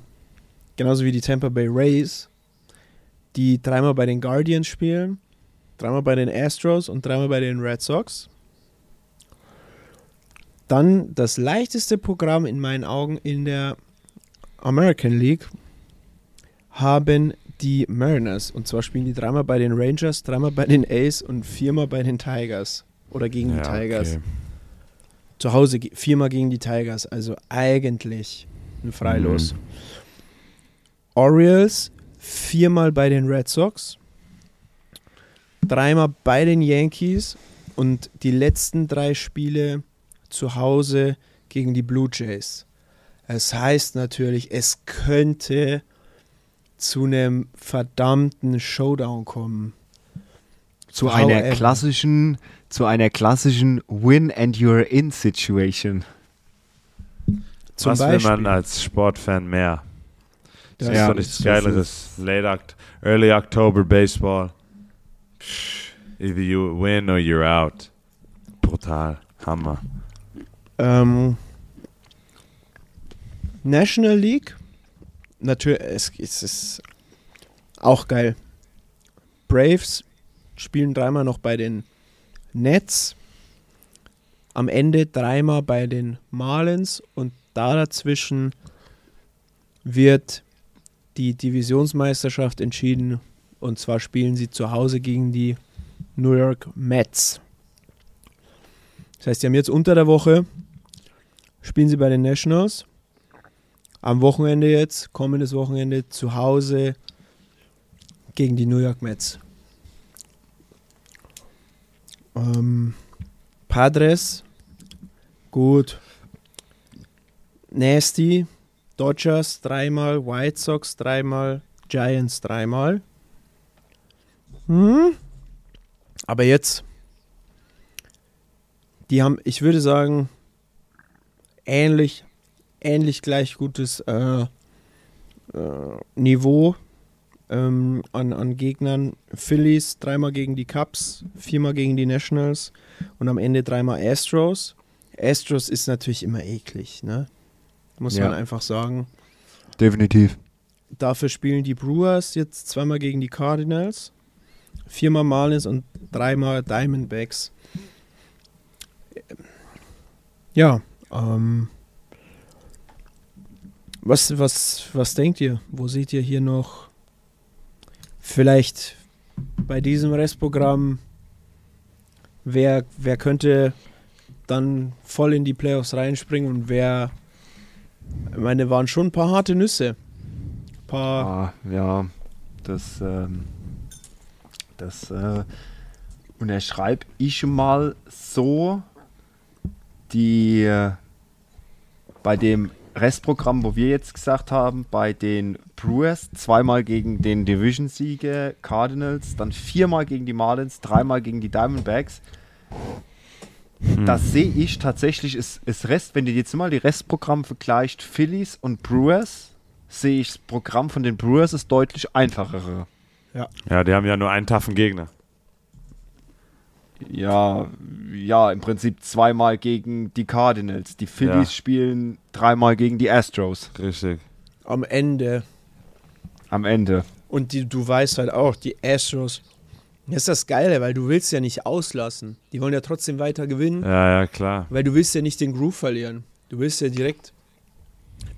genauso wie die Tampa Bay Rays, die dreimal bei den Guardians spielen, dreimal bei den Astros und dreimal bei den Red Sox. Dann das leichteste Programm in meinen Augen in der American League haben die Mariners. Und zwar spielen die dreimal bei den Rangers, dreimal bei den A's und viermal bei den Tigers. Oder gegen die Ja, Tigers. okay. Zu Hause viermal gegen die Tigers. Also eigentlich ein Freilos. Mhm. Orioles viermal bei den Red Sox. Dreimal bei den Yankees. Und die letzten drei Spiele zu Hause gegen die Blue Jays. Es heißt natürlich, es könnte zu einem verdammten Showdown kommen. Zu einer However. klassischen, zu einer klassischen Win and you're in Situation. Zum Was Beispiel. will man als Sportfan mehr? Das Ja, ist doch nichts Geileres. Late Oct Early October Baseball. Either you win or you're out. Brutal. Hammer. Ähm, National League. Natürlich, es, es ist auch geil. Braves spielen dreimal noch bei den Nets. am Ende dreimal bei den Marlins und da dazwischen wird die Divisionsmeisterschaft entschieden und zwar spielen sie zu Hause gegen die New York Mets. Das heißt, sie haben jetzt unter der Woche spielen sie bei den Nationals. Am Wochenende jetzt, kommendes Wochenende zu Hause gegen die New York Mets. Ähm, Padres, gut. Nasty, Dodgers dreimal, White Sox dreimal, Giants dreimal. Hm? Aber jetzt, die haben, ich würde sagen, ähnlich, ähnlich gleich gutes äh, äh, Niveau ähm, an, an Gegnern. Phillies dreimal gegen die Cubs, viermal gegen die Nationals und am Ende dreimal Astros. Astros ist natürlich immer eklig, ne? Muss Ja. man einfach sagen. Definitiv. Dafür spielen die Brewers jetzt zweimal gegen die Cardinals, viermal Marlins und dreimal Diamondbacks. Ja, ähm, was, was, was denkt ihr? Wo seht ihr hier noch vielleicht bei diesem Restprogramm, wer, wer könnte dann voll in die Playoffs reinspringen und wer, ich meine, waren schon ein paar harte Nüsse. Ein paar Ah, ja, das, ähm, das äh, unterschreibe ich mal so. Die äh, bei dem Restprogramm, wo wir jetzt gesagt haben, bei den Brewers zweimal gegen den Division-Sieger Cardinals, dann viermal gegen die Marlins, dreimal gegen die Diamondbacks. Das sehe ich tatsächlich, ist, ist Rest, wenn du jetzt mal die Restprogramm vergleicht, Phillies und Brewers, sehe ich das Programm von den Brewers ist deutlich einfachere. Ja, die haben ja nur einen taffen Gegner. Ja, ja, im Prinzip zweimal gegen die Cardinals. Die Phillies Ja. spielen dreimal gegen die Astros Richtig. am Ende. am Ende. Und die, du weißt halt auch, die Astros. Das ist das Geile, weil du willst ja nicht auslassen. Die wollen ja trotzdem weiter gewinnen, Ja, ja, klar. weil du willst ja nicht den Groove verlieren. Du willst ja direkt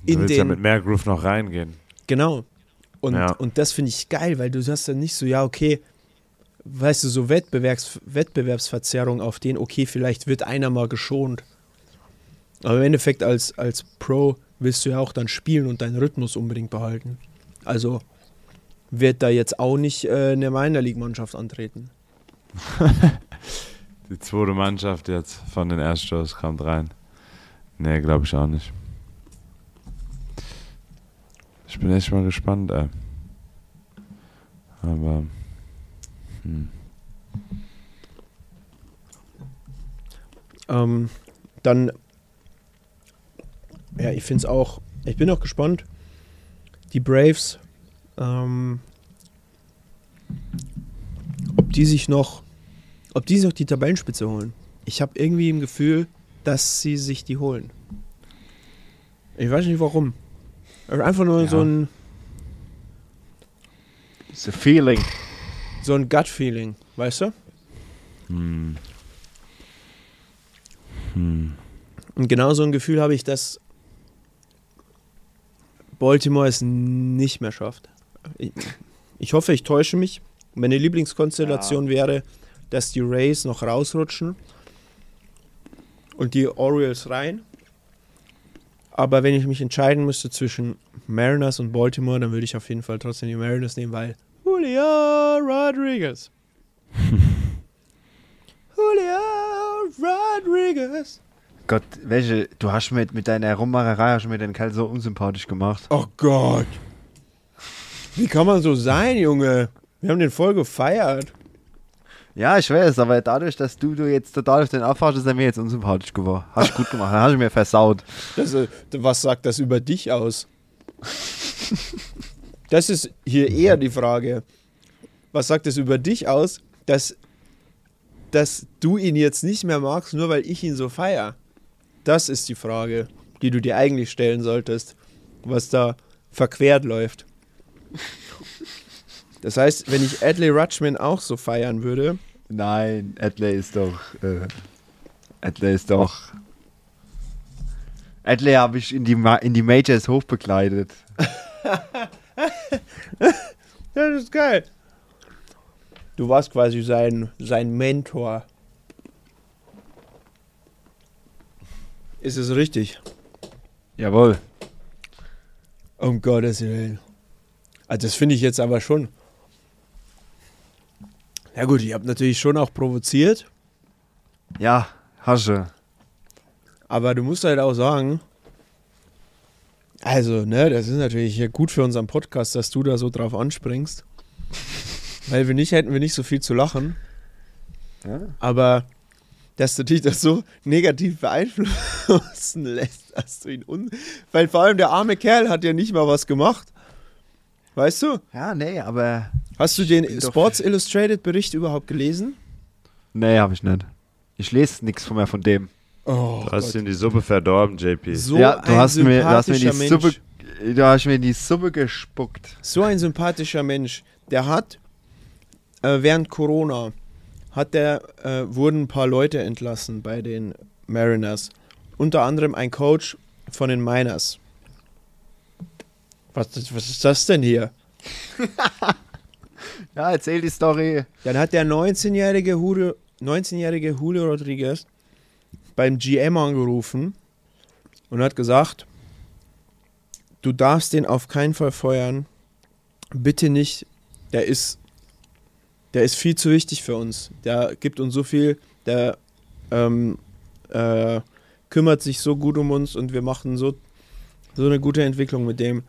Du in willst den. ja mit mehr Groove noch reingehen. genau. Und, Ja. und das finde ich geil, weil du hast dann nicht so, ja, okay, weißt du, so Wettbewerbs, Wettbewerbsverzerrung auf den, okay, vielleicht wird einer mal geschont. Aber im Endeffekt als, als Pro willst du ja auch dann spielen und deinen Rhythmus unbedingt behalten. Also wird da jetzt auch nicht äh, eine Minor League Mannschaft antreten. Die zweite Mannschaft jetzt von den Astros kommt rein. Nee, glaube ich auch nicht. Ich bin echt mal gespannt, ey. Aber. Hm. Ähm, dann, ja, ich finde es auch, ich bin auch gespannt. Die Braves, ähm, ob die sich noch, ob die sich noch die Tabellenspitze holen. Ich habe irgendwie im Gefühl, dass sie sich die holen. Ich weiß nicht warum. Einfach nur Ja. so ein, It's a feeling. so ein Gut-Feeling, weißt du? Hm. Hm. Und genau so ein Gefühl habe ich, dass Baltimore es nicht mehr schafft. Ich, ich hoffe, ich täusche mich. Meine Lieblingskonstellation wäre, dass die Rays noch rausrutschen und die Orioles rein. Aber wenn ich mich entscheiden müsste zwischen Mariners und Baltimore, dann würde ich auf jeden Fall trotzdem die Mariners nehmen, weil Julio Rodriguez. Julio Rodriguez. Gott, welche, du hast mit, mit deiner Rummacherei hast mir den Kerl so unsympathisch gemacht. Oh Gott. Wie kann man so sein, Junge? Wir haben den voll gefeiert. Ja, ich weiß, aber dadurch, dass du, du jetzt total auf den abfährst, ist er mir jetzt unsympathisch geworden. Hast du gut gemacht, dann hast du mir versaut. Das, äh, was sagt das über dich aus? Das ist hier eher die Frage. Was sagt es über dich aus, dass, dass du ihn jetzt nicht mehr magst, nur weil ich ihn so feier? Das ist die Frage, die du dir eigentlich stellen solltest, was da verquert läuft. Das heißt, wenn ich Adley Rutschman auch so feiern würde, Nein, Adley ist doch. Äh, Adler ist doch. Adler habe ich in die, Ma in die Majors hochbegleitet. Das ist geil. Du warst quasi sein, sein Mentor. Ist es richtig? Jawohl. Um Gottes Willen. Also das finde ich jetzt aber schon. Ja gut, ich habe natürlich schon auch provoziert, Ja, Hasche. aber du musst halt auch sagen, also, ne, das ist natürlich hier gut für unseren Podcast, dass du da so drauf anspringst. Weil wir nicht hätten wir nicht so viel zu lachen. Ja. Aber dass du dich das so negativ beeinflussen lässt, dass du ihn un weil vor allem der arme Kerl hat ja nicht mal was gemacht. Weißt du? Ja, nee, aber. Hast du den Sports Illustrated Bericht überhaupt gelesen? Nee, habe ich nicht. Ich lese nichts mehr von dem. Oh, Du hast in die Suppe verdorben, JP. so ja, du ein hast, mir, du hast mir die sympathischer Suppe. Mensch. Du hast mir in die Suppe gespuckt. So ein sympathischer Mensch. Der hat äh, während Corona hat der, äh, wurden ein paar Leute entlassen bei den Mariners. Unter anderem ein Coach von den Miners. Was, was ist das denn hier? Ja, erzähl die Story. Dann hat der 19-jährige Julio, 19-jährige Julio Rodriguez beim GM angerufen und hat gesagt, du darfst den auf keinen Fall feuern. Bitte nicht. Der ist, der ist viel zu wichtig für uns. Der gibt uns so viel. Der ähm, äh, kümmert sich so gut um uns und wir machen so, so eine gute Entwicklung mit dem.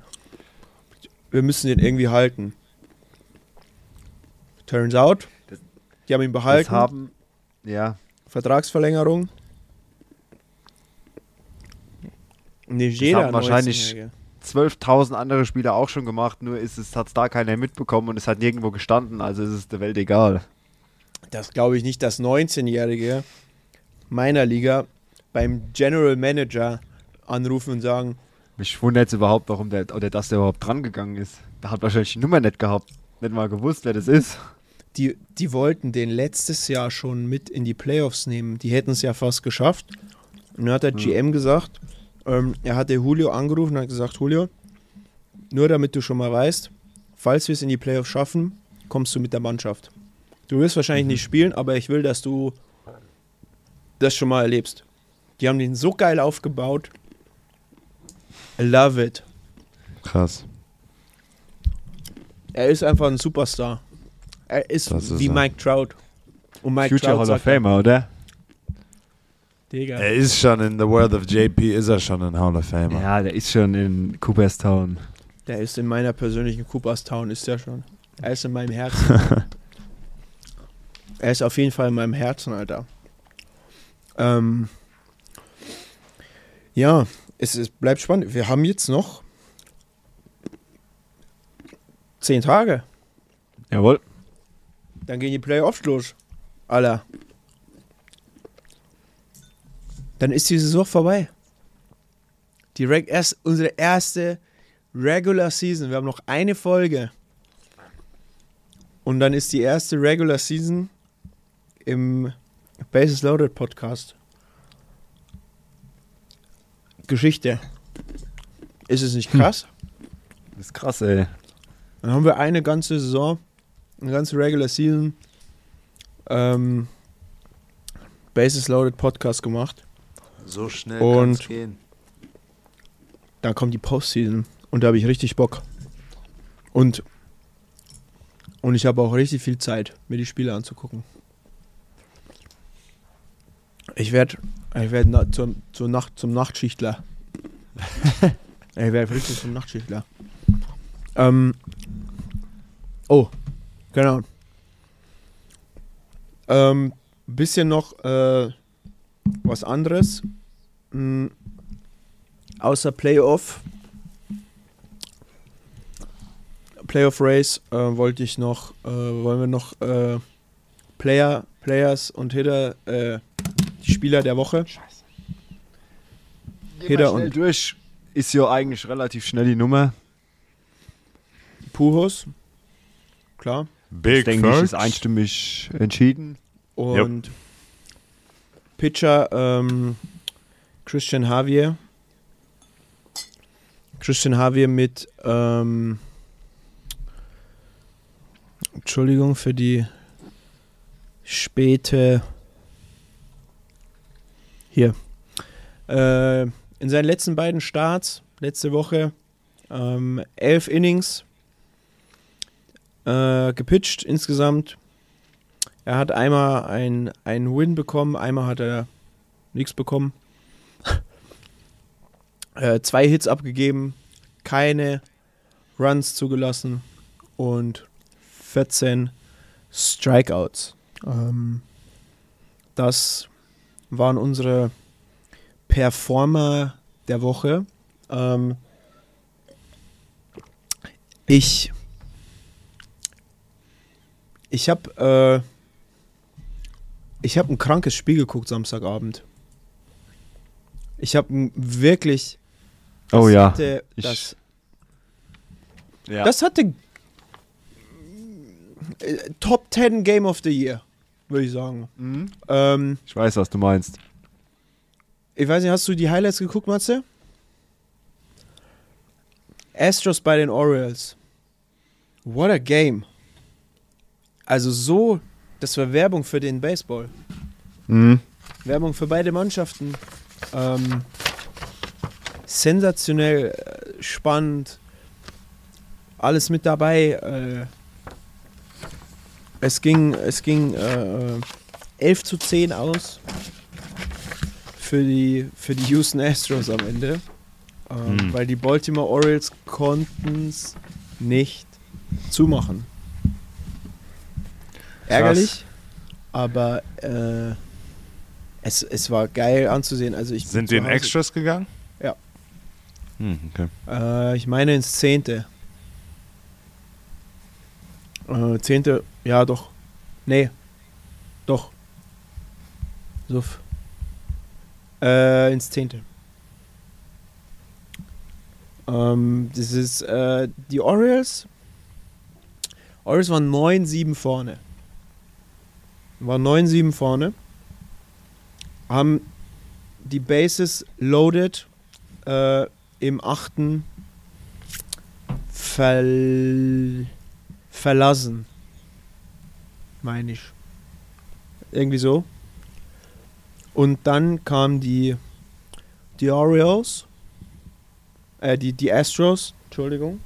Wir müssen den irgendwie halten. Turns out, die haben ihn Das behalten. haben. Ja. Vertragsverlängerung. Nicht jeder haben wahrscheinlich 19-Jährige. 12.000 andere Spieler auch schon gemacht, nur ist es, hat es da keiner mitbekommen und es hat nirgendwo gestanden, also ist es der Welt egal. Das glaube ich nicht, dass 19-Jährige meiner Liga beim General Manager anrufen und sagen, Mich wundert es überhaupt, warum der, oder dass der überhaupt dran gegangen ist. Der hat wahrscheinlich die Nummer nicht gehabt. Nicht mal gewusst, wer das ist. die, die wollten den letztes Jahr schon mit in die Playoffs nehmen. Die hätten es ja fast geschafft. Und dann hat der GM gesagt, ähm, er hatte Julio angerufen und hat gesagt, Julio, nur damit du schon mal weißt, falls wir es in die Playoffs schaffen, kommst du mit der Mannschaft. Du wirst wahrscheinlich nicht spielen, aber ich will, dass du das schon mal erlebst. Die haben den so geil aufgebaut. I love it. Krass. Er ist einfach ein Superstar. Er ist, ist wie er. Mike Trout. Und Mike Future Trout Hall of Famer, oder? Digga. Er ist schon in the world of JP, ist er schon ein Hall of Famer. Ja, der ist schon in Cooperstown. Der ist in meiner persönlichen Cooperstown, ist der schon. Er ist in meinem Herzen. er ist auf jeden Fall in meinem Herzen, Alter. Ähm, ja, es, es bleibt spannend. Wir haben jetzt noch zehn Tage. Jawohl. Dann gehen die Playoffs los. Alter. Dann ist die Saison vorbei. Die Reg erst, unsere erste Regular Season. Wir haben noch eine Folge. Und dann ist die erste Regular Season im Bases Loaded Podcast. Geschichte. Ist es nicht krass? Das ist krass, ey. Dann haben wir eine ganze Saison, eine ganze Regular Season, ähm, Bases Loaded Podcast gemacht. So schnell Und- kann's gehen. Dann kommt die Postseason und da habe ich richtig Bock. Und, und ich habe auch richtig viel Zeit, mir die Spiele anzugucken. Ich werde ich werd na, zur, zur Nacht, zum Nachtschichtler. ich werde richtig zum Nachtschichtler. Ähm, oh, genau. Ähm, bisschen noch äh, was anderes. Hm, außer Playoff. Playoff Race äh, wollte ich noch, äh, wollen wir noch äh, Player, Players und Hitter, äh, die Spieler der Woche. Hitter schnell und durch. Ist ja eigentlich relativ schnell die Nummer. Puhos. Klar. Big denke ich, ist einstimmig entschieden. Und Pitcher ähm, Christian Javier. Christian Javier mit, ähm, Entschuldigung für die späte, hier, äh, in seinen letzten beiden Starts, letzte Woche, ähm, elf Innings äh, gepitcht insgesamt. Er hat einmal ein, einen Win bekommen, einmal hat er nichts bekommen. äh, zwei Hits abgegeben, keine Runs zugelassen und 14 Strikeouts. Ähm, das waren unsere Performer der Woche. Ähm, ich ich habe äh, ich habe ein krankes Spiel geguckt Samstagabend. Ich habe wirklich Oh das ja. hatte, Ich- das, ja. das hatte äh, Top 10 Game of the Year, würde ich sagen. Mhm. Ähm, Ich weiß, was du meinst. ich weiß nicht, hast du die Highlights geguckt, Matze? Astros bei den Orioles. What a game. Also so, das war Werbung für den Baseball. Mhm. Werbung für beide Mannschaften. Ähm, sensationell äh, spannend. Alles mit dabei. Äh, es ging, es ging äh, 11 zu 10 aus für die, für die Houston Astros am Ende. Ähm, Hm. Weil die Baltimore Orioles konnten es nicht zumachen. Ärgerlich, aber äh, es, es war geil anzusehen. Also ich Sind die in Hause- Extras gegangen? Ja. Hm, okay. Äh, ich meine ins Zehnte. Äh, Zehnte, ja doch. Nee. Doch. Suff. Äh, ins Zehnte. Ähm, das ist, äh, die Orioles. Orioles waren 9-7 vorne. Waren 9-7 vorne. Haben die Bases loaded äh, im achten Verl verlassen. Meine ich. Irgendwie so. Und dann kamen die, die Orioles, äh, die, die Astros, Entschuldigung.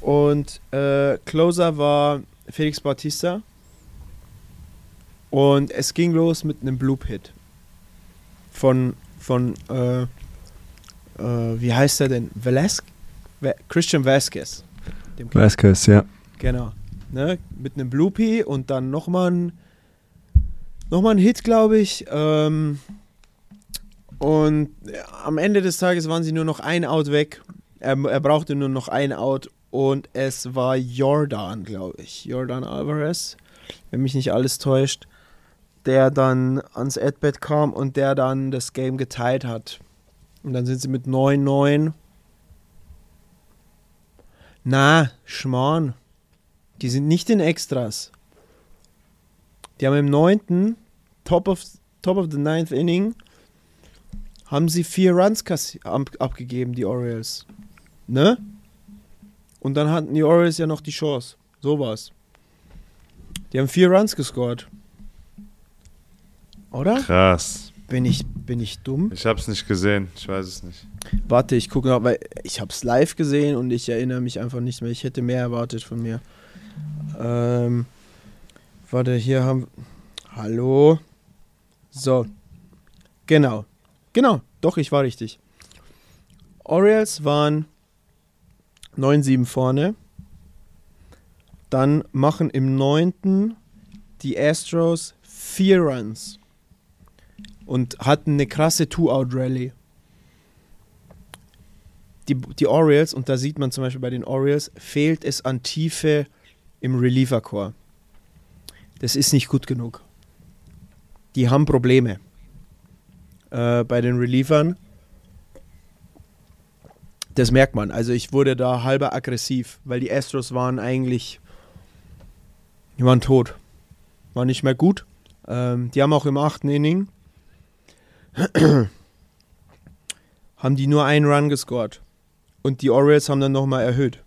Und äh, Closer war Felix Bautista. Und es ging los mit einem Bloop-Hit. Von, von äh, äh, wie heißt er denn? Velasquez? Christian Vasquez. Vasquez, ja. Genau. Ne? Mit einem Bloopy und dann nochmal ein, noch mal ein Hit, glaube ich. Ähm, und ja, am Ende des Tages waren sie nur noch ein Out weg. Er, er brauchte nur noch ein Out und es war Jordan, glaube ich. Jordan Alvarez, wenn mich nicht alles täuscht, der dann ans Adbett kam und der dann das Game geteilt hat. Und dann sind sie mit 9-9. Na, Schmarrn. Die sind nicht in Extras. Die haben im neunten, top of, top of the ninth inning, haben sie vier Runs abgegeben, die Orioles. Ne? Und dann hatten die Orioles ja noch die Chance. So war's. Die haben vier Runs gescored. Oder? Krass. Bin ich, bin ich dumm? Ich hab's nicht gesehen. Ich weiß es nicht. Warte, ich gucke noch, weil ich habe es live gesehen und ich erinnere mich einfach nicht mehr. Ich hätte mehr erwartet von mir. Ähm, warte, hier haben. Hallo. So. Genau. Genau. Doch, ich war richtig. Orioles waren 9-7 vorne. Dann machen im 9. die Astros vier Runs. Und hatten eine krasse Two-Out-Rally die, die Orioles, und da sieht man zum Beispiel bei den Orioles, fehlt es an Tiefe im Reliever-Core. Das ist nicht gut genug. Die haben Probleme äh, bei den Relievern. Das merkt man. Also ich wurde da halber aggressiv, weil die Astros waren eigentlich, die waren tot. War nicht mehr gut. Ähm, die haben auch im achten Inning haben die nur einen Run gescored. Und die Orioles haben dann nochmal erhöht.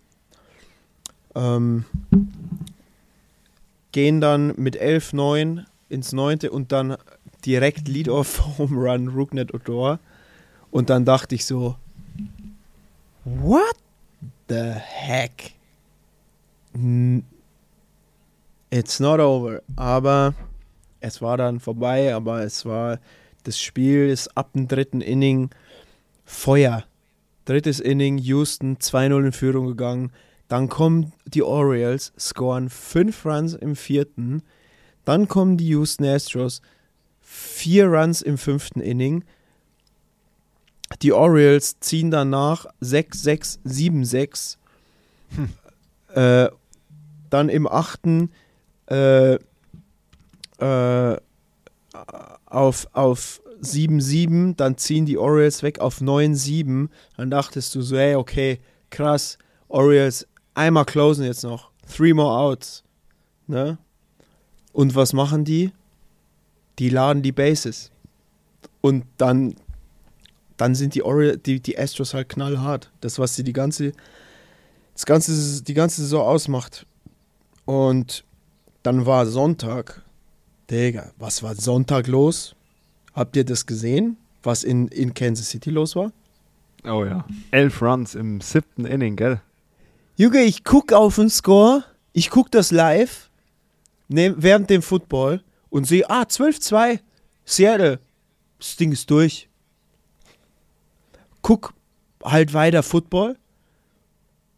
Ähm, gehen dann mit 11-9 ins neunte und dann direkt Lead-Off Home Run Rooknet Odor. Und dann dachte ich so, what the heck? It's not over. Aber es war dann vorbei, aber es war, das Spiel ist ab dem dritten Inning Feuer. Drittes Inning, Houston 2-0 in Führung gegangen. Dann kommen die Orioles, scoren 5 Runs im vierten. Dann kommen die Houston Astros, 4 Runs im fünften Inning. Die Orioles ziehen danach 6-6, 7-6. Äh, dann im achten äh, äh, auf, auf 7-7, dann ziehen die Orioles weg auf 9-7. Dann dachtest du so, hey, okay, krass, Orioles, einmal closen jetzt noch. Three more outs. Ne? Und was machen die? Die laden die Bases. Und dann, dann sind die, Orioles, die, die Astros halt knallhart. Das, was sie die ganze, das ganze, die ganze Saison ausmacht. Und dann war Sonntag. Digga, was war Sonntag los? Habt ihr das gesehen, was in, in Kansas City los war? Oh ja. Elf Runs im siebten Inning, gell? Junge, ich guck auf den Score, ich guck das live nehm, während dem Football und sehe, ah, 12-2, Seattle, das Ding ist durch. Guck halt weiter Football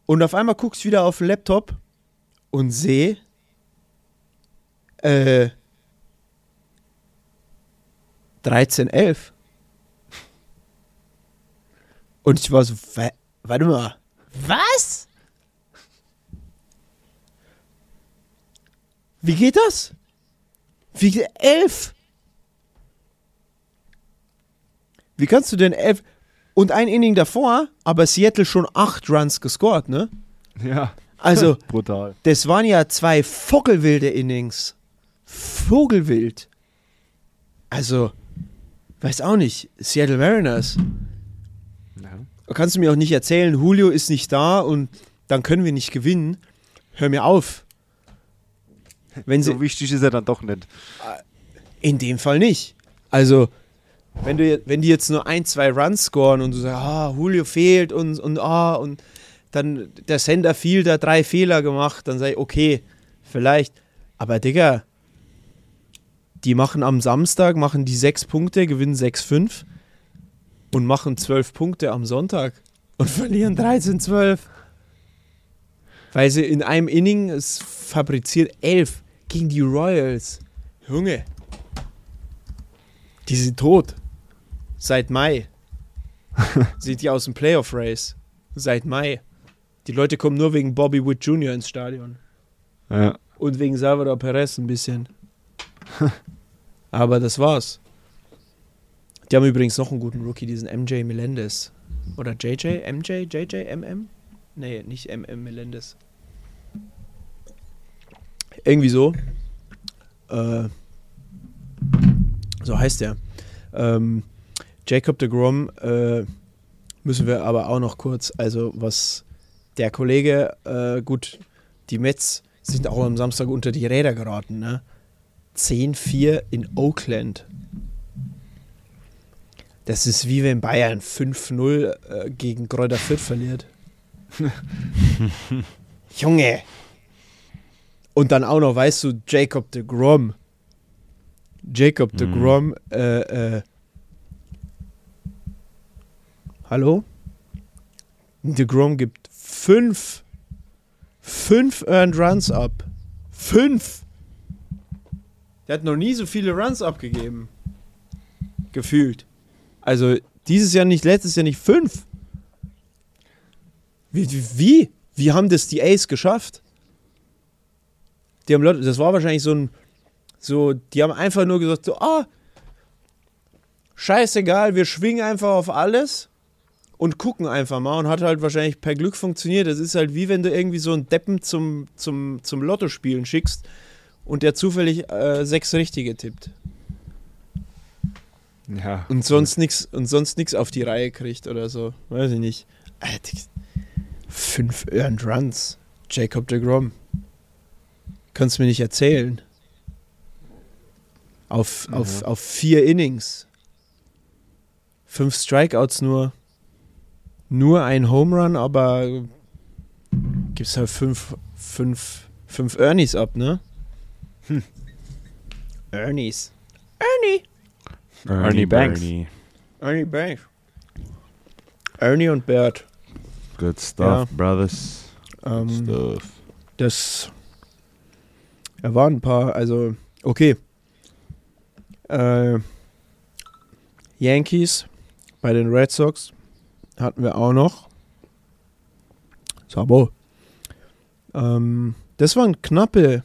und auf einmal guckst wieder auf den Laptop und sehe, äh, 13-11. Und ich war so, wa- warte mal, was? Wie geht das? Wie geht elf? Wie kannst du denn elf? Und ein Inning davor, aber Seattle schon acht Runs gescored, ne? Ja. Also, Brutal. das waren ja zwei vogelwilde Innings. Vogelwild. Also, weiß auch nicht. Seattle Mariners. Ja. Kannst du mir auch nicht erzählen, Julio ist nicht da und dann können wir nicht gewinnen. Hör mir auf. Wenn sie, So wichtig ist er dann doch nicht. In dem Fall nicht. Also, wenn, du, wenn die jetzt nur ein, zwei Runs scoren und du sagst, ah, Julio fehlt und, und, ah, und dann der Sender Fielder drei Fehler gemacht, dann sei okay, vielleicht. Aber Digga, die machen am Samstag, machen die sechs Punkte, gewinnen 6-5 und machen zwölf Punkte am Sonntag und verlieren 13-12. Weil sie in einem Inning es fabriziert elf gegen die Royals. Junge. Die sind tot. Seit Mai. sind die aus dem Playoff Race. Seit Mai. Die Leute kommen nur wegen Bobby Wood Jr. ins Stadion. Ja. Und wegen Salvador Perez ein bisschen. Aber das war's. Die haben übrigens noch einen guten Rookie, diesen MJ Melendez. Oder JJ? MJ? JJ? MM? Nee, nicht MM Melendez. Irgendwie so. Äh, so heißt der. Ähm, Jacob de Grom äh, müssen wir aber auch noch kurz, also was der Kollege, äh, gut, die Mets sind auch am Samstag unter die Räder geraten, ne? 10-4 in Oakland. Das ist wie wenn Bayern 5-0 äh, gegen Kräuter Fürth verliert. Junge! Und dann auch noch, weißt du, Jacob de Grom. Jacob de Mhm. Grom, äh, äh, Hallo? De Grom gibt fünf, fünf Earned Runs ab. Fünf! Der hat noch nie so viele Runs abgegeben. Gefühlt. Also dieses Jahr nicht, letztes Jahr nicht fünf. Wie? Wie? Wie, haben das die Ace geschafft? Die haben Leute, das war wahrscheinlich so ein, so, die haben einfach nur gesagt, so, ah, scheißegal, wir schwingen einfach auf alles und gucken einfach mal und hat halt wahrscheinlich per Glück funktioniert. Das ist halt wie wenn du irgendwie so einen Deppen zum, zum, zum Lotto spielen schickst und der zufällig äh, sechs richtige tippt Ja. und sonst nichts und sonst nichts auf die Reihe kriegt oder so, weiß ich nicht. Alter, fünf Earned Runs, Jacob de Grom. Kannst du mir nicht erzählen. Auf, auf, auf vier Innings. Fünf Strikeouts nur. Nur ein Home Run, aber gibt's halt fünf, fünf, fünf Ernies ab, ne? Hm. Ernies. Ernie. Ernie Banks. Bernie. Ernie Banks. Ernie und Bert. Good stuff, Ja. brothers. Ähm, Stuff. das da waren ein paar, also okay. Äh, Yankees bei den Red Sox hatten wir auch noch. Sabo. Ähm, das waren knappe.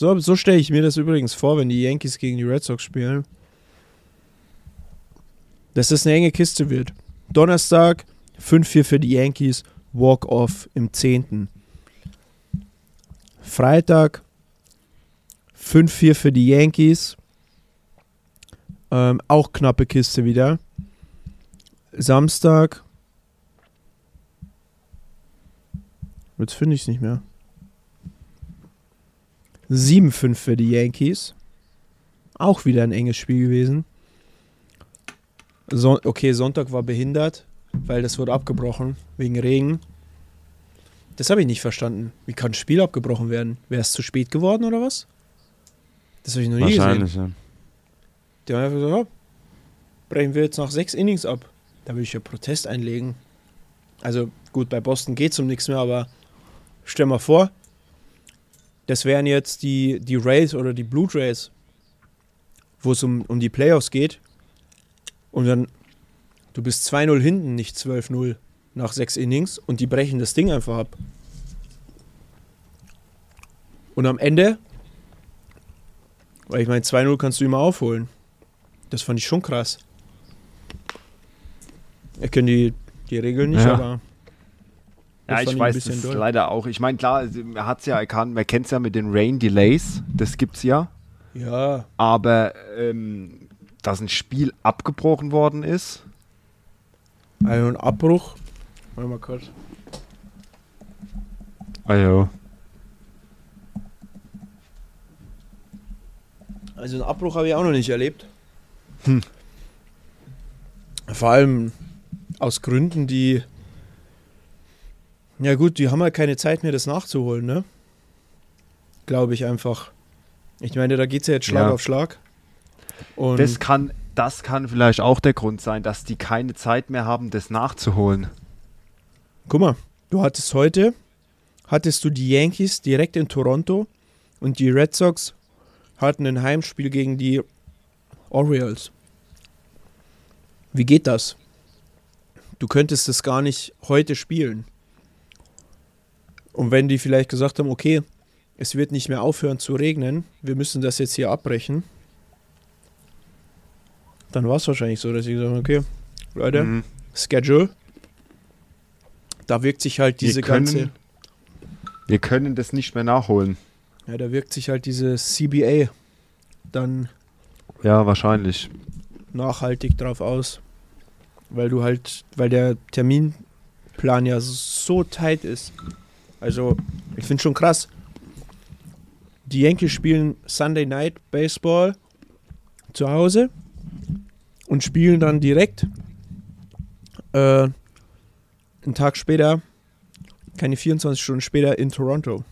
So, so stelle ich mir das übrigens vor, wenn die Yankees gegen die Red Sox spielen. Dass das eine enge Kiste wird. Donnerstag 5-4 für die Yankees, Walk-Off im 10. Freitag 5-4 für die Yankees. Ähm, auch knappe Kiste wieder. Samstag. Jetzt finde ich es nicht mehr. 7-5 für die Yankees. Auch wieder ein enges Spiel gewesen. So, okay, Sonntag war behindert, weil das wurde abgebrochen wegen Regen. Das habe ich nicht verstanden. Wie kann ein Spiel abgebrochen werden? Wäre es zu spät geworden oder was? Das habe ich noch nie gesehen. Wahrscheinlich, ja. Die haben einfach gesagt, ja, brechen wir jetzt nach sechs Innings ab. Da würde ich ja Protest einlegen. Also gut, bei Boston geht es um nichts mehr, aber stell mal vor, das wären jetzt die, die Rays oder die Blue Jays, wo es um, um die Playoffs geht. Und dann, du bist 2-0 hinten, nicht 12-0 nach sechs Innings und die brechen das Ding einfach ab. Und am Ende, weil ich meine, 2-0 kannst du immer aufholen. Das fand ich schon krass. Ich kenne die, die Regeln nicht, Ja. aber. Ja, ich weiß das doll. leider auch. Ich meine, klar, man hat es ja erkannt, man kennt es ja mit den Rain Delays, das gibt's ja. Ja, Aber ähm, dass ein Spiel abgebrochen worden ist, also ein Abbruch. Warte mal kurz. also, Also einen Abbruch habe ich auch noch nicht erlebt. Hm. Vor allem aus Gründen, die. Ja, gut, die haben halt keine Zeit mehr, das nachzuholen, ne? Glaube ich einfach. Ich meine, da geht es ja jetzt Schlag Ja. auf Schlag. Und das kann, das kann vielleicht auch der Grund sein, dass die keine Zeit mehr haben, das nachzuholen. guck mal, du hattest heute, hattest du die Yankees direkt in Toronto und die Red Sox hatten ein Heimspiel gegen die Orioles. Wie geht das? Du könntest es gar nicht heute spielen. Und wenn die vielleicht gesagt haben, okay, es wird nicht mehr aufhören zu regnen, wir müssen das jetzt hier abbrechen, dann war es wahrscheinlich so, dass sie gesagt haben, okay, Leute, Mhm. Schedule, da wirkt sich halt Wir diese können- ganze, Wir können das nicht mehr nachholen. ja, da wirkt sich halt diese CBA dann Ja, wahrscheinlich. nachhaltig drauf aus. Weil du halt, weil der Terminplan ja so tight ist. Also, ich finde schon krass. Die Yankees spielen Sunday Night Baseball zu Hause und spielen dann direkt äh, einen Tag später, keine 24 Stunden später in Toronto.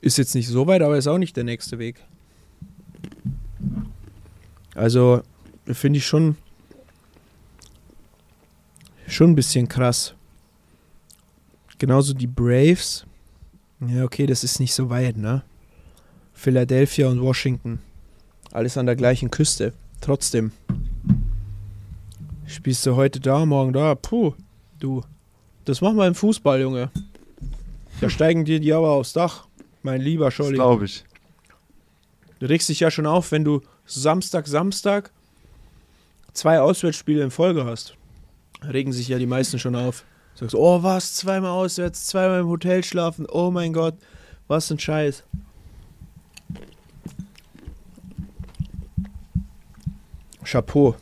Ist jetzt nicht so weit, aber ist auch nicht der nächste Weg. Also finde ich schon schon ein bisschen krass. Genauso die Braves. Ja, okay, das ist nicht so weit, ne? Philadelphia und Washington. Alles an der gleichen Küste. Trotzdem. Spielst du heute da, morgen da? Puh, du. Das machen wir im Fußball, Junge. Da steigen dir die aber aufs Dach. Mein lieber Scholli. glaube ich. Du regst dich ja schon auf, wenn du Samstag, Samstag zwei Auswärtsspiele in Folge hast. Regen sich ja die meisten schon auf. Sagst, oh was, zweimal auswärts, zweimal im Hotel schlafen, oh mein Gott, was ein Scheiß. Chapeau,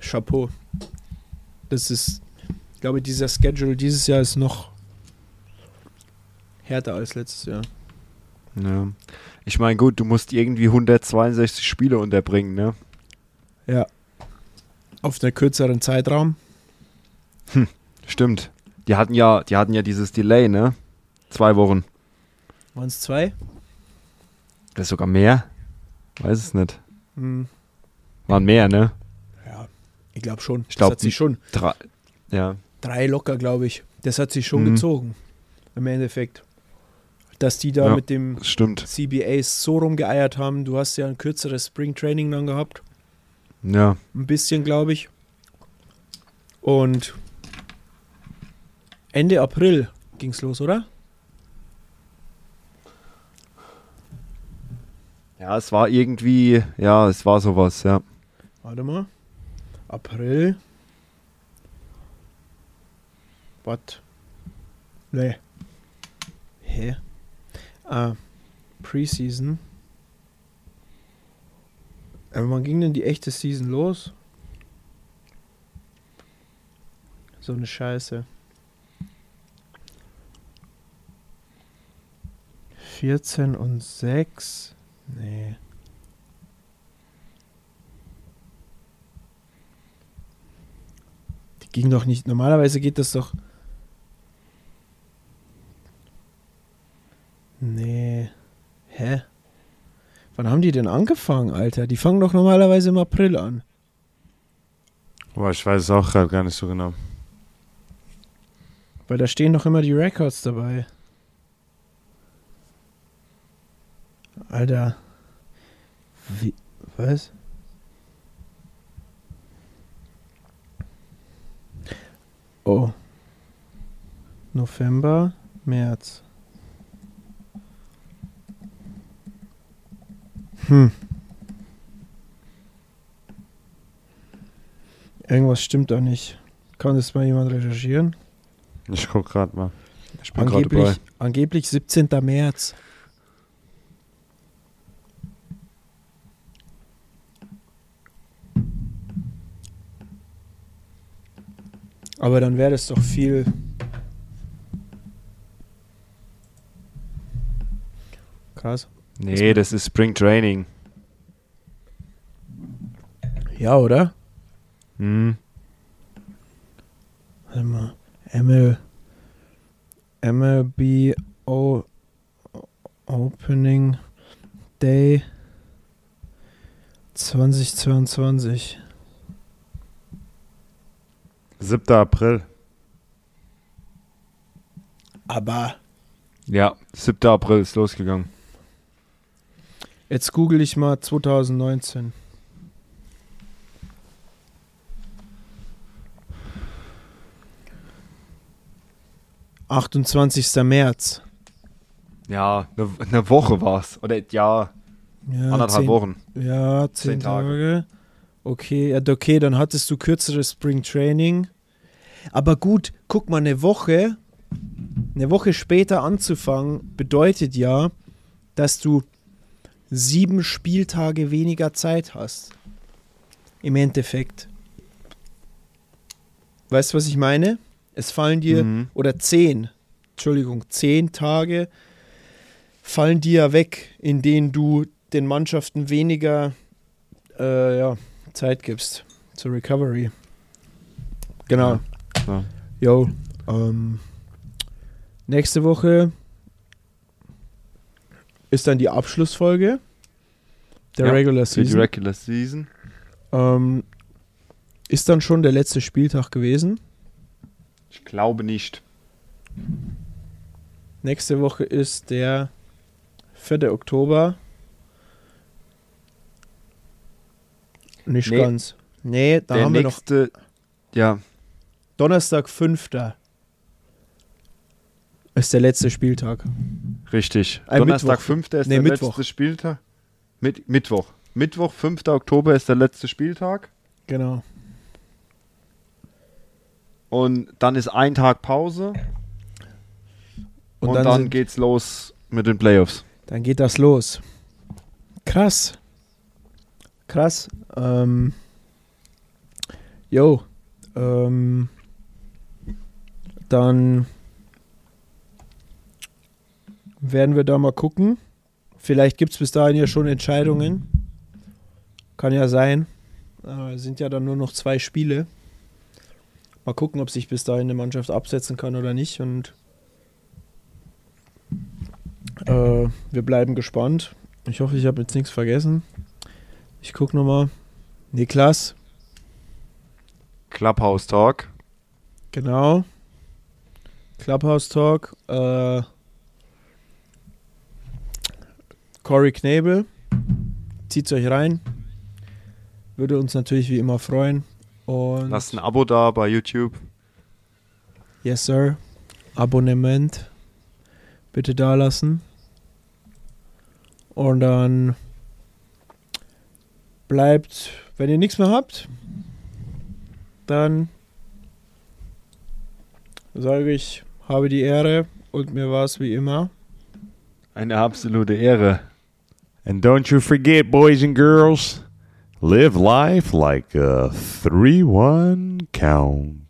Chapeau. Das ist, ich glaube dieser Schedule dieses Jahr ist noch härter als letztes Jahr. Ja. Ich meine, gut, du musst irgendwie 162 Spiele unterbringen, ne? Ja. Auf einer kürzeren Zeitraum. Hm, stimmt. Die hatten ja, die hatten ja dieses Delay, ne? Zwei Wochen. Waren es zwei? Das ist sogar mehr? Weiß es nicht. Hm. Waren mehr, ne? Ja, ich glaube schon. Ich glaub, das hat sich schon. Drei. Ja. Drei locker, glaube ich. Das hat sich schon Mhm. gezogen. Im Endeffekt. Dass die da Ja. mit dem stimmt. CBAs so rumgeeiert haben. Du hast ja ein kürzeres Spring Training dann gehabt. Ja. Ein bisschen, glaube ich. Und Ende April ging's los, oder? Ja, es war irgendwie, ja, es war sowas, ja. Warte mal. April. Was? Nee. Hä? Ah, Preseason. Aber wann ging denn die echte Season los? So eine Scheiße. 14 und 6. Nee. Die ging doch nicht. Normalerweise geht das doch. Nee. Hä? Wann haben die denn angefangen, Alter? Die fangen doch normalerweise im April an. Boah, ich weiß es auch gerade gar nicht so genau. Weil da stehen doch immer die Records dabei. Alter. Wie. Was? Oh. November, März. Hm. Irgendwas stimmt da nicht. Kann das mal jemand recherchieren? Ich guck gerade mal. Ich bin. Angeblich, angeblich 17. März. Aber dann wäre das doch viel. Krass. Nee, das ist Spring Training. Ja, oder? Hm. Warte mal. ML. MLB o Opening Day 2022. 7. April. Aber Ja, 7. April ist losgegangen. jetzt google ich mal 2019. Achtundzwanzigster März. Ja, eine ne Woche war's. Oder ja, Ja, anderthalb zehn, Wochen. Ja, zehn, Zehn Tage. Tage. Okay, ja, okay, dann hattest du kürzeres Spring Training. Aber gut, guck mal, eine Woche, eine Woche später anzufangen, bedeutet ja, dass du sieben Spieltage weniger Zeit hast. Im Endeffekt. Weißt du, was ich meine? Es fallen dir, Mhm. oder zehn, Entschuldigung, zehn Tage fallen dir ja weg, in denen du den Mannschaften weniger äh, ja, Zeit gibst zur Recovery. Genau. Ja. Jo, ähm, nächste Woche ist dann die Abschlussfolge der Ja, Regular Für die Season. Regular Season. ähm, ist dann schon der letzte Spieltag gewesen. Ich glaube nicht. Nächste Woche ist der 4. Oktober. Nicht Nee. ganz. Nee, da Der haben wir noch nächste, ja, Donnerstag, 5. Ist der letzte Spieltag. richtig. Ein Donnerstag, Mittwoch. 5. ist Nee, der Mittwoch. letzte Spieltag. Mit, Mittwoch. Mittwoch, 5. Oktober ist der letzte Spieltag. Genau. Und dann ist ein Tag Pause. Und, dann, sind- geht's los mit den Playoffs. Dann geht das los. Krass. Krass. Ähm, Jo, ähm, dann werden wir da mal gucken. Vielleicht gibt es bis dahin ja schon Entscheidungen. Kann ja sein. Äh, sind ja dann nur noch zwei Spiele. Mal gucken, ob sich bis dahin eine Mannschaft absetzen kann oder nicht. Und äh, wir bleiben gespannt. Ich hoffe, ich habe jetzt nichts vergessen. Ich gucke nochmal. Niklas, Clubhouse Talk. genau. Clubhouse Talk. Äh, Corey Knable. Zieht's euch rein. Würde uns natürlich wie immer freuen. Und Lasst ein Abo da bei YouTube. Yes, sir. Abonnement bitte da lassen. Und dann bleibt, wenn ihr nichts mehr habt, dann sage ich, habe die Ehre und mir war es wie immer. Eine absolute Ehre. And don't you forget, boys and girls, live life like a 3 1 count.